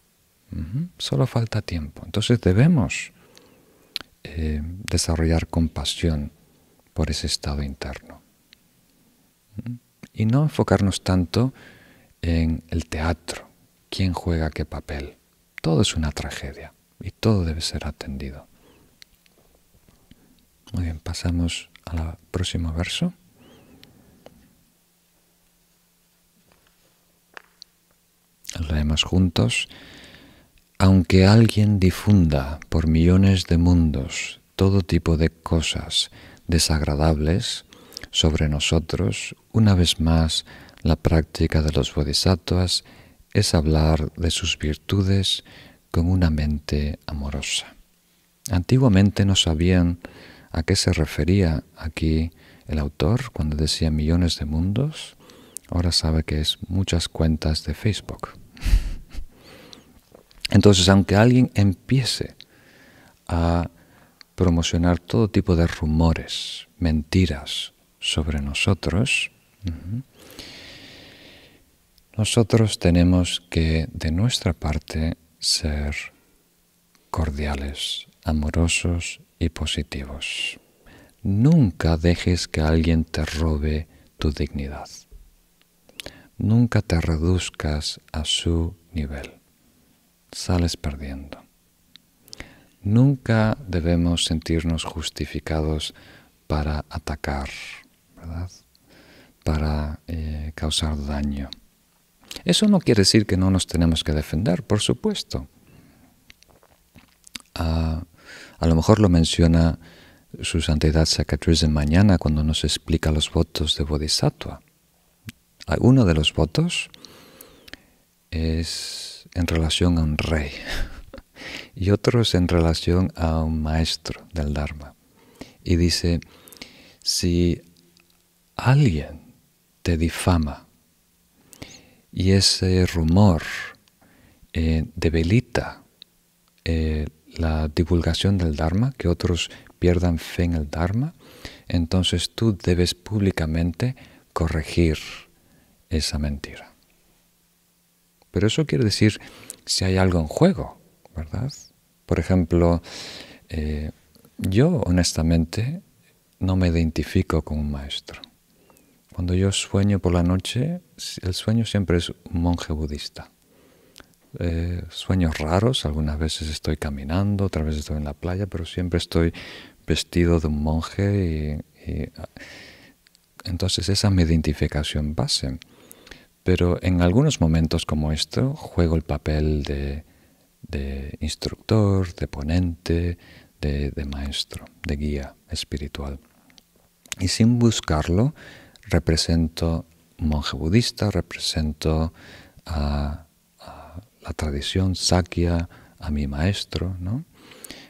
Solo falta tiempo. Entonces debemos eh, desarrollar compasión por ese estado interno. Y no enfocarnos tanto en el teatro, quién juega qué papel. Todo es una tragedia y todo debe ser atendido. Muy bien, pasamos al próximo verso. Leemos juntos. Aunque alguien difunda por millones de mundos todo tipo de cosas desagradables sobre nosotros, una vez más, la práctica de los bodhisattvas es hablar de sus virtudes con una mente amorosa. Antiguamente no sabían a qué se refería aquí El autor, cuando decía millones de mundos, ahora sabe que es muchas cuentas de Facebook. Entonces, aunque alguien empiece a promocionar todo tipo de rumores, mentiras sobre nosotros, nosotros tenemos que de nuestra parte ser cordiales, amorosos y positivos. Nunca dejes que alguien te robe tu dignidad. Nunca te reduzcas a su nivel. Sales perdiendo. Nunca debemos sentirnos justificados para atacar, ¿verdad? Para eh, causar daño. Eso no quiere decir que no nos tenemos que defender, por supuesto. Ah, a lo mejor lo menciona su santidad de mañana cuando nos explica los votos de Bodhisattva. Uno de los votos es en relación a un rey y otro es en relación a un maestro del Dharma. Y dice, si alguien te difama y ese rumor eh, debilita eh, la divulgación del Dharma, que otros pierdan fe en el Dharma, entonces tú debes públicamente corregir esa mentira. Pero eso quiere decir si hay algo en juego, ¿verdad? Por ejemplo, eh, yo honestamente no me identifico con un maestro. Cuando yo sueño por la noche, el sueño siempre es un monje budista. Eh, sueños raros, algunas veces estoy caminando, otras veces estoy en la playa, pero siempre estoy vestido de un monje y, entonces esa es mi identificación base. Pero en algunos momentos como esto juego el papel de, instructor, de ponente, de, maestro, de guía espiritual. Y sin buscarlo, represento monje budista, represento a, la tradición sakya, a mi maestro. ¿no?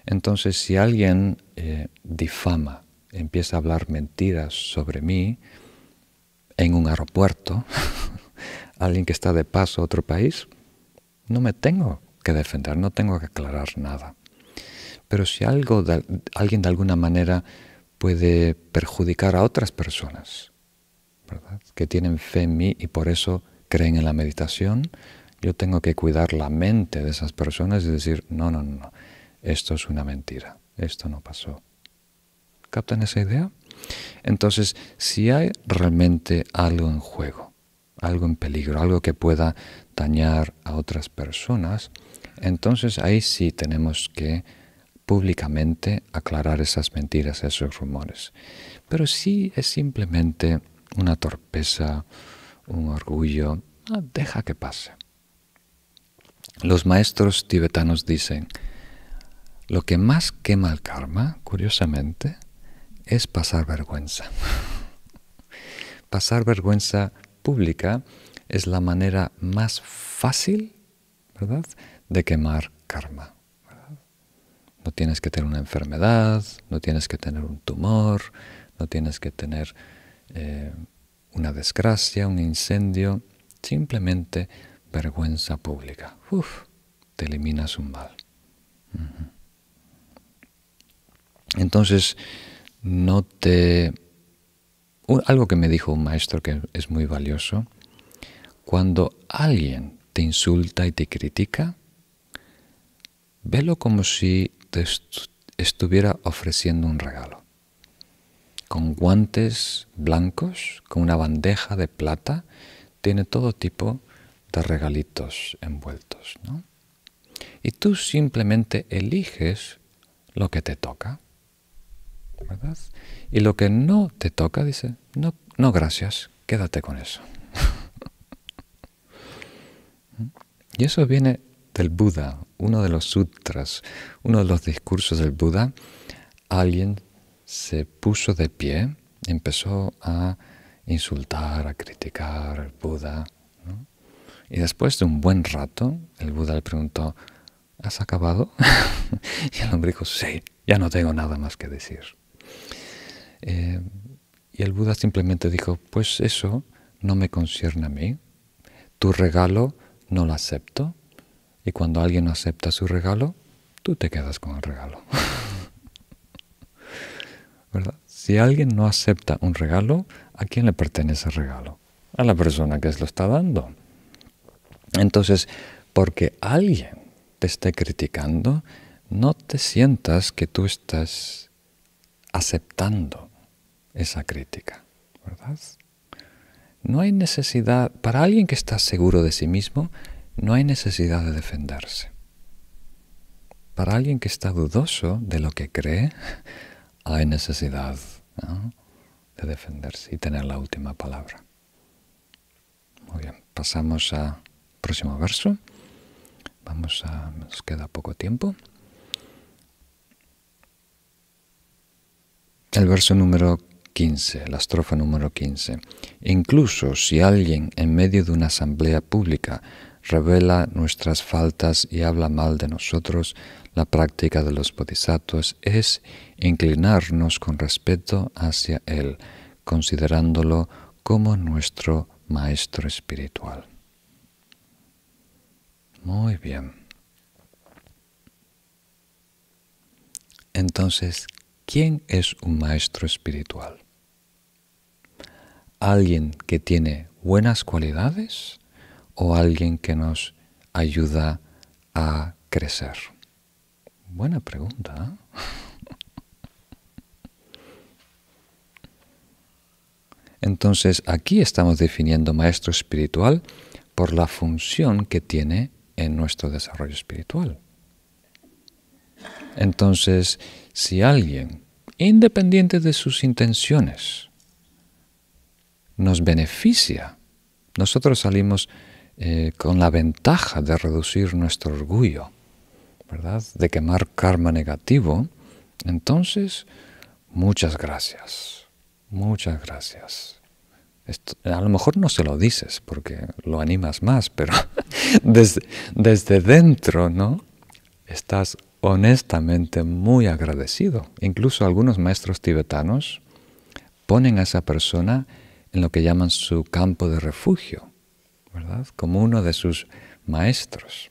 Entonces, si alguien eh, difama, empieza a hablar mentiras sobre mí en un aeropuerto, alguien que está de paso a otro país, no me tengo que defender, no tengo que aclarar nada. Pero si algo alguien de alguna manera puede perjudicar a otras personas, que tienen fe en mí y por eso creen en la meditación, yo tengo que cuidar la mente de esas personas y decir, no, no, no, esto es una mentira, esto no pasó. ¿Captan esa idea? Entonces, si hay realmente algo en juego, algo en peligro, algo que pueda dañar a otras personas, entonces ahí sí tenemos que públicamente aclarar esas mentiras, esos rumores. Pero si es simplemente una torpeza, un orgullo, deja que pase. Los maestros tibetanos dicen, lo que más quema el karma, curiosamente, es pasar vergüenza. pasar vergüenza es la manera más fácil, ¿verdad?, de quemar karma. No tienes que tener una enfermedad, no tienes que tener un tumor, no tienes que tener eh, una desgracia, un incendio, simplemente vergüenza pública. Uf, te eliminas un mal. Entonces, no te algo que me dijo un maestro que es muy valioso, cuando alguien te insulta y te critica, velo como si te estuviera ofreciendo un regalo. Con guantes blancos, con una bandeja de plata, tiene todo tipo de regalitos envueltos. Y tú simplemente eliges lo que te toca. ¿verdad? Y lo que no te toca, dice, no, no gracias, quédate con eso. y eso viene del Buda, uno de los sutras, uno de los discursos del Buda. Alguien se puso de pie, empezó a insultar, a criticar al Buda. Y después de un buen rato, el Buda le preguntó, ¿has acabado? y el hombre dijo, sí, ya no tengo nada más que decir. Eh, Y el Buda simplemente dijo, pues eso no me concierne a mí. Tu regalo no lo acepto. Y cuando alguien no acepta su regalo, tú te quedas con el regalo. ¿Verdad? Si alguien no acepta un regalo, ¿a quién le pertenece el regalo? A la persona que se lo está dando. Entonces, porque alguien te esté criticando, no te sientas que tú estás aceptando esa crítica, ¿verdad? No hay necesidad, para alguien que está seguro de sí mismo, no hay necesidad de defenderse. Para alguien que está dudoso de lo que cree, hay necesidad de defenderse y tener la última palabra. Muy bien, pasamos al próximo verso. Vamos a, nos queda poco tiempo. El verso número 15, la estrofa número 15. Incluso si alguien en medio de una asamblea pública revela nuestras faltas y habla mal de nosotros, la práctica de los bodhisattvas es inclinarnos con respeto hacia Él, considerándolo como nuestro maestro espiritual. Muy bien. Entonces, ¿quién es un maestro espiritual? ¿Alguien que tiene buenas cualidades o alguien que nos ayuda a crecer? Buena pregunta. ¿eh? Entonces aquí estamos definiendo maestro espiritual por la función que tiene en nuestro desarrollo espiritual. Entonces, si alguien, independiente de sus intenciones, nos beneficia, nosotros salimos eh, con la ventaja de reducir nuestro orgullo, ¿verdad? De quemar karma negativo, entonces, muchas gracias, muchas gracias. a lo mejor no se lo dices porque lo animas más, pero desde, desde dentro, ¿no? Estás honestamente muy agradecido. Incluso algunos maestros tibetanos ponen a esa persona en lo que llaman su campo de refugio, ¿verdad? Como uno de sus maestros.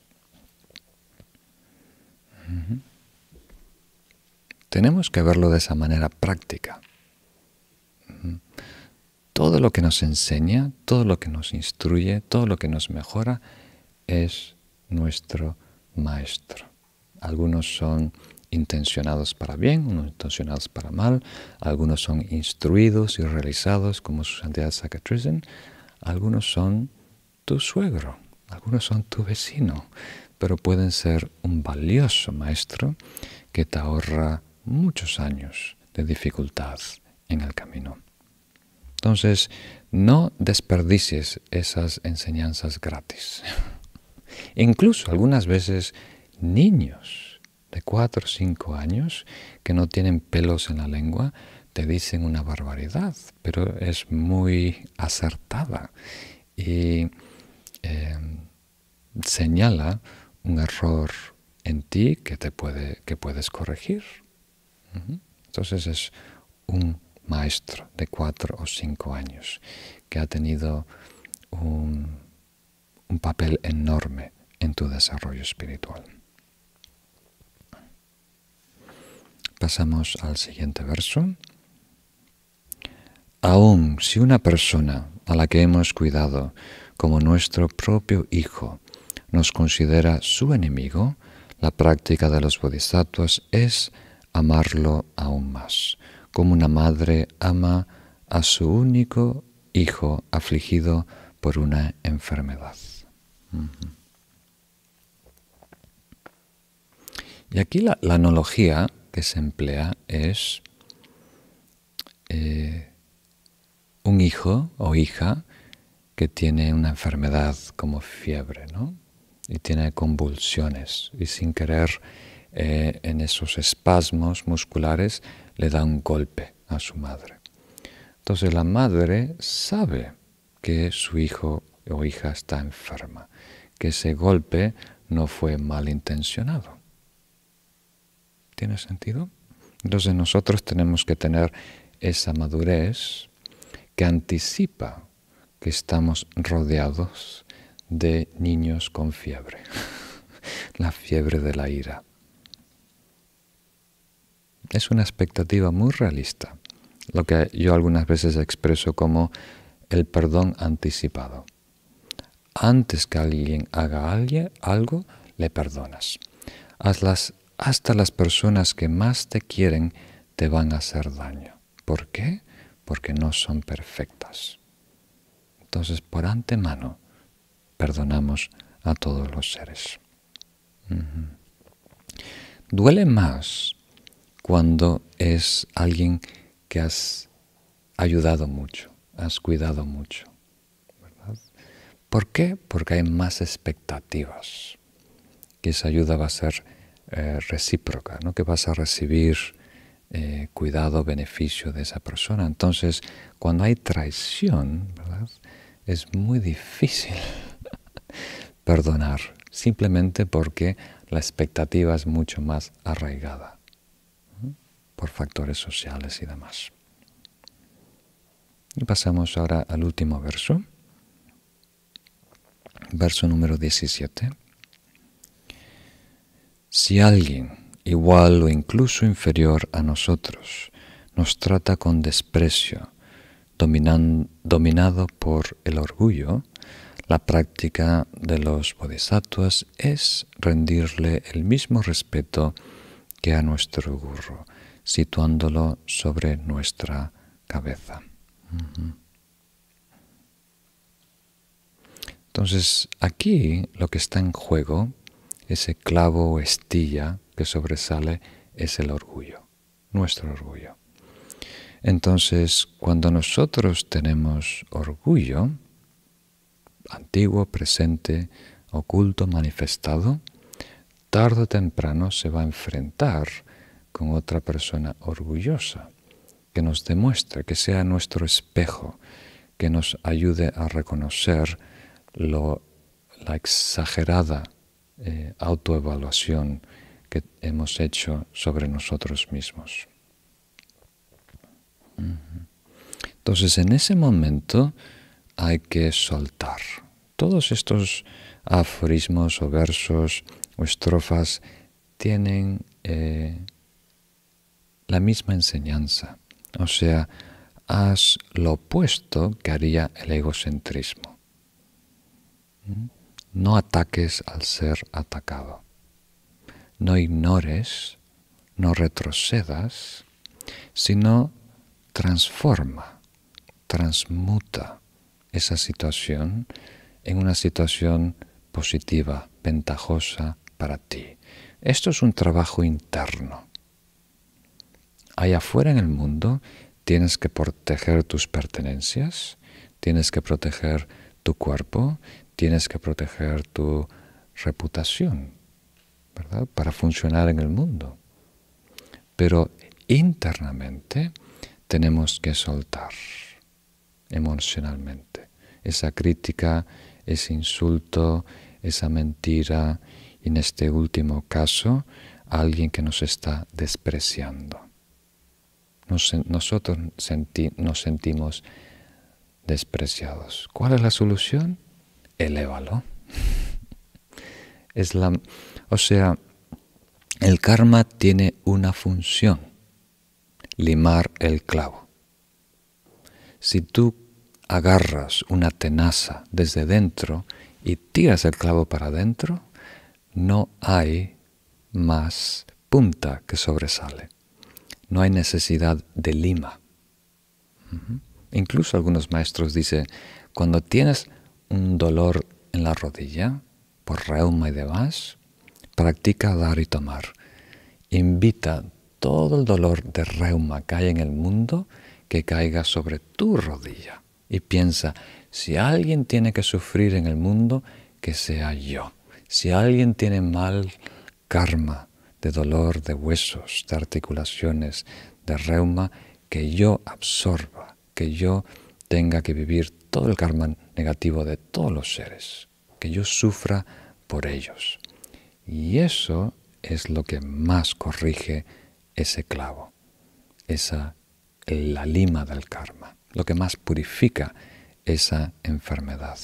Tenemos que verlo de esa manera práctica. Todo lo que nos enseña, todo lo que nos instruye, todo lo que nos mejora es nuestro maestro. Algunos son intencionados para bien, unos intencionados para mal, algunos son instruidos y realizados como su santidad Sakatrizin, algunos son tu suegro, algunos son tu vecino, pero pueden ser un valioso maestro que te ahorra muchos años de dificultad en el camino. Entonces, no desperdicies esas enseñanzas gratis. Incluso algunas veces niños de cuatro o cinco años que no tienen pelos en la lengua te dicen una barbaridad, pero es muy acertada y em, señala un error en ti que te puede que puedes corregir. Entonces es un maestro de cuatro o cinco años que ha tenido un papel enorme en tu desarrollo espiritual. Pasamos al siguiente verso. Aun si una persona a la que hemos cuidado como nuestro propio hijo nos considera su enemigo, la práctica de los bodhisattvas es amarlo aún más, como una madre ama a su único hijo afligido por una enfermedad. Y aquí la, analogía se emplea es eh, un hijo o hija que tiene una enfermedad como fiebre, ¿no? Y tiene convulsiones y sin querer eh, en esos espasmos musculares le da un golpe a su madre. Entonces la madre sabe que su hijo o hija está enferma, que ese golpe no fue malintencionado. ¿Tiene sentido? Entonces nosotros tenemos que tener esa madurez que anticipa que estamos rodeados de niños con fiebre, la fiebre de la ira. Es una expectativa muy realista, lo que yo algunas veces expreso como el perdón anticipado. Antes que alguien haga algo, le perdonas. Hasta las personas que más te quieren te van a hacer daño. ¿Por qué? Porque no son perfectas. Entonces, por antemano, perdonamos a todos los seres. Duele más cuando es alguien que has ayudado mucho, has cuidado mucho. ¿Por qué? Porque hay más expectativas, que esa ayuda va a ser eh, recíproca, ¿no? que vas a recibir eh, cuidado, beneficio de esa persona. Entonces, cuando hay traición, es muy difícil perdonar, simplemente porque la expectativa es mucho más arraigada por factores sociales y demás. Y pasamos ahora al último verso, verso número 17. Si alguien igual o incluso inferior a nosotros nos trata con desprecio, dominado por el orgullo, la práctica de los bodhisattvas es rendirle el mismo respeto que a nuestro gurú, situándolo sobre nuestra cabeza. Entonces, aquí lo que está en juego, ese clavo o estilla que sobresale, es el orgullo, nuestro orgullo. Entonces, cuando nosotros tenemos orgullo, antiguo, presente, oculto, manifestado, tarde o temprano se va a enfrentar con otra persona orgullosa, que nos demuestre, que sea nuestro espejo, que nos ayude a reconocer lo, la exagerada eh, autoevaluación que hemos hecho sobre nosotros mismos. Entonces, en ese momento hay que soltar. Todos estos aforismos o versos o estrofas tienen eh, la misma enseñanza. O sea, haz lo opuesto que haría el egocentrismo. ¿Mm? No ataques al ser atacado. No ignores, no retrocedas, sino transforma, transmuta esa situación en una situación positiva, ventajosa para ti. Esto es un trabajo interno. Allá afuera en el mundo tienes que proteger tus pertenencias, tienes que proteger tu cuerpo, tienes que proteger tu reputación, ¿verdad? Para funcionar en el mundo. Pero internamente tenemos que soltar emocionalmente esa crítica, ese insulto, esa mentira, y en este último caso, alguien que nos está despreciando. nosotros nos sentimos despreciados. ¿Cuál es la solución? Elévalo. Es la, o sea, el karma tiene una función, limar el clavo. Si tú agarras una tenaza desde dentro y tiras el clavo para adentro, no hay más punta que sobresale. No hay necesidad de lima. Incluso algunos maestros dicen, cuando tienes un dolor en la rodilla, por reuma y demás, practica dar y tomar. Invita todo el dolor de reuma que hay en el mundo que caiga sobre tu rodilla y piensa, si alguien tiene que sufrir en el mundo, que sea yo. Si alguien tiene mal karma de dolor de huesos, de articulaciones, de reuma, que yo absorba, que yo tenga que vivir todo el karma negativo de todos los seres, que yo sufra por ellos. Y eso es lo que más corrige ese clavo, esa la lima del karma. lo que más purifica esa enfermedad.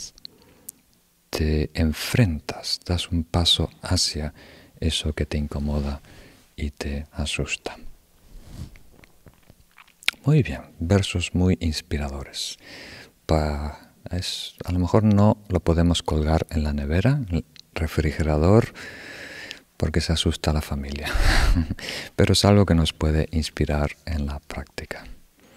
Te enfrentas, das un paso hacia eso que te incomoda y te asusta. Muy bien, versos muy inspiradores. A lo mejor no lo podemos colgar en la nevera, el refrigerador, porque se asusta a la familia, pero es algo que nos puede inspirar en la práctica.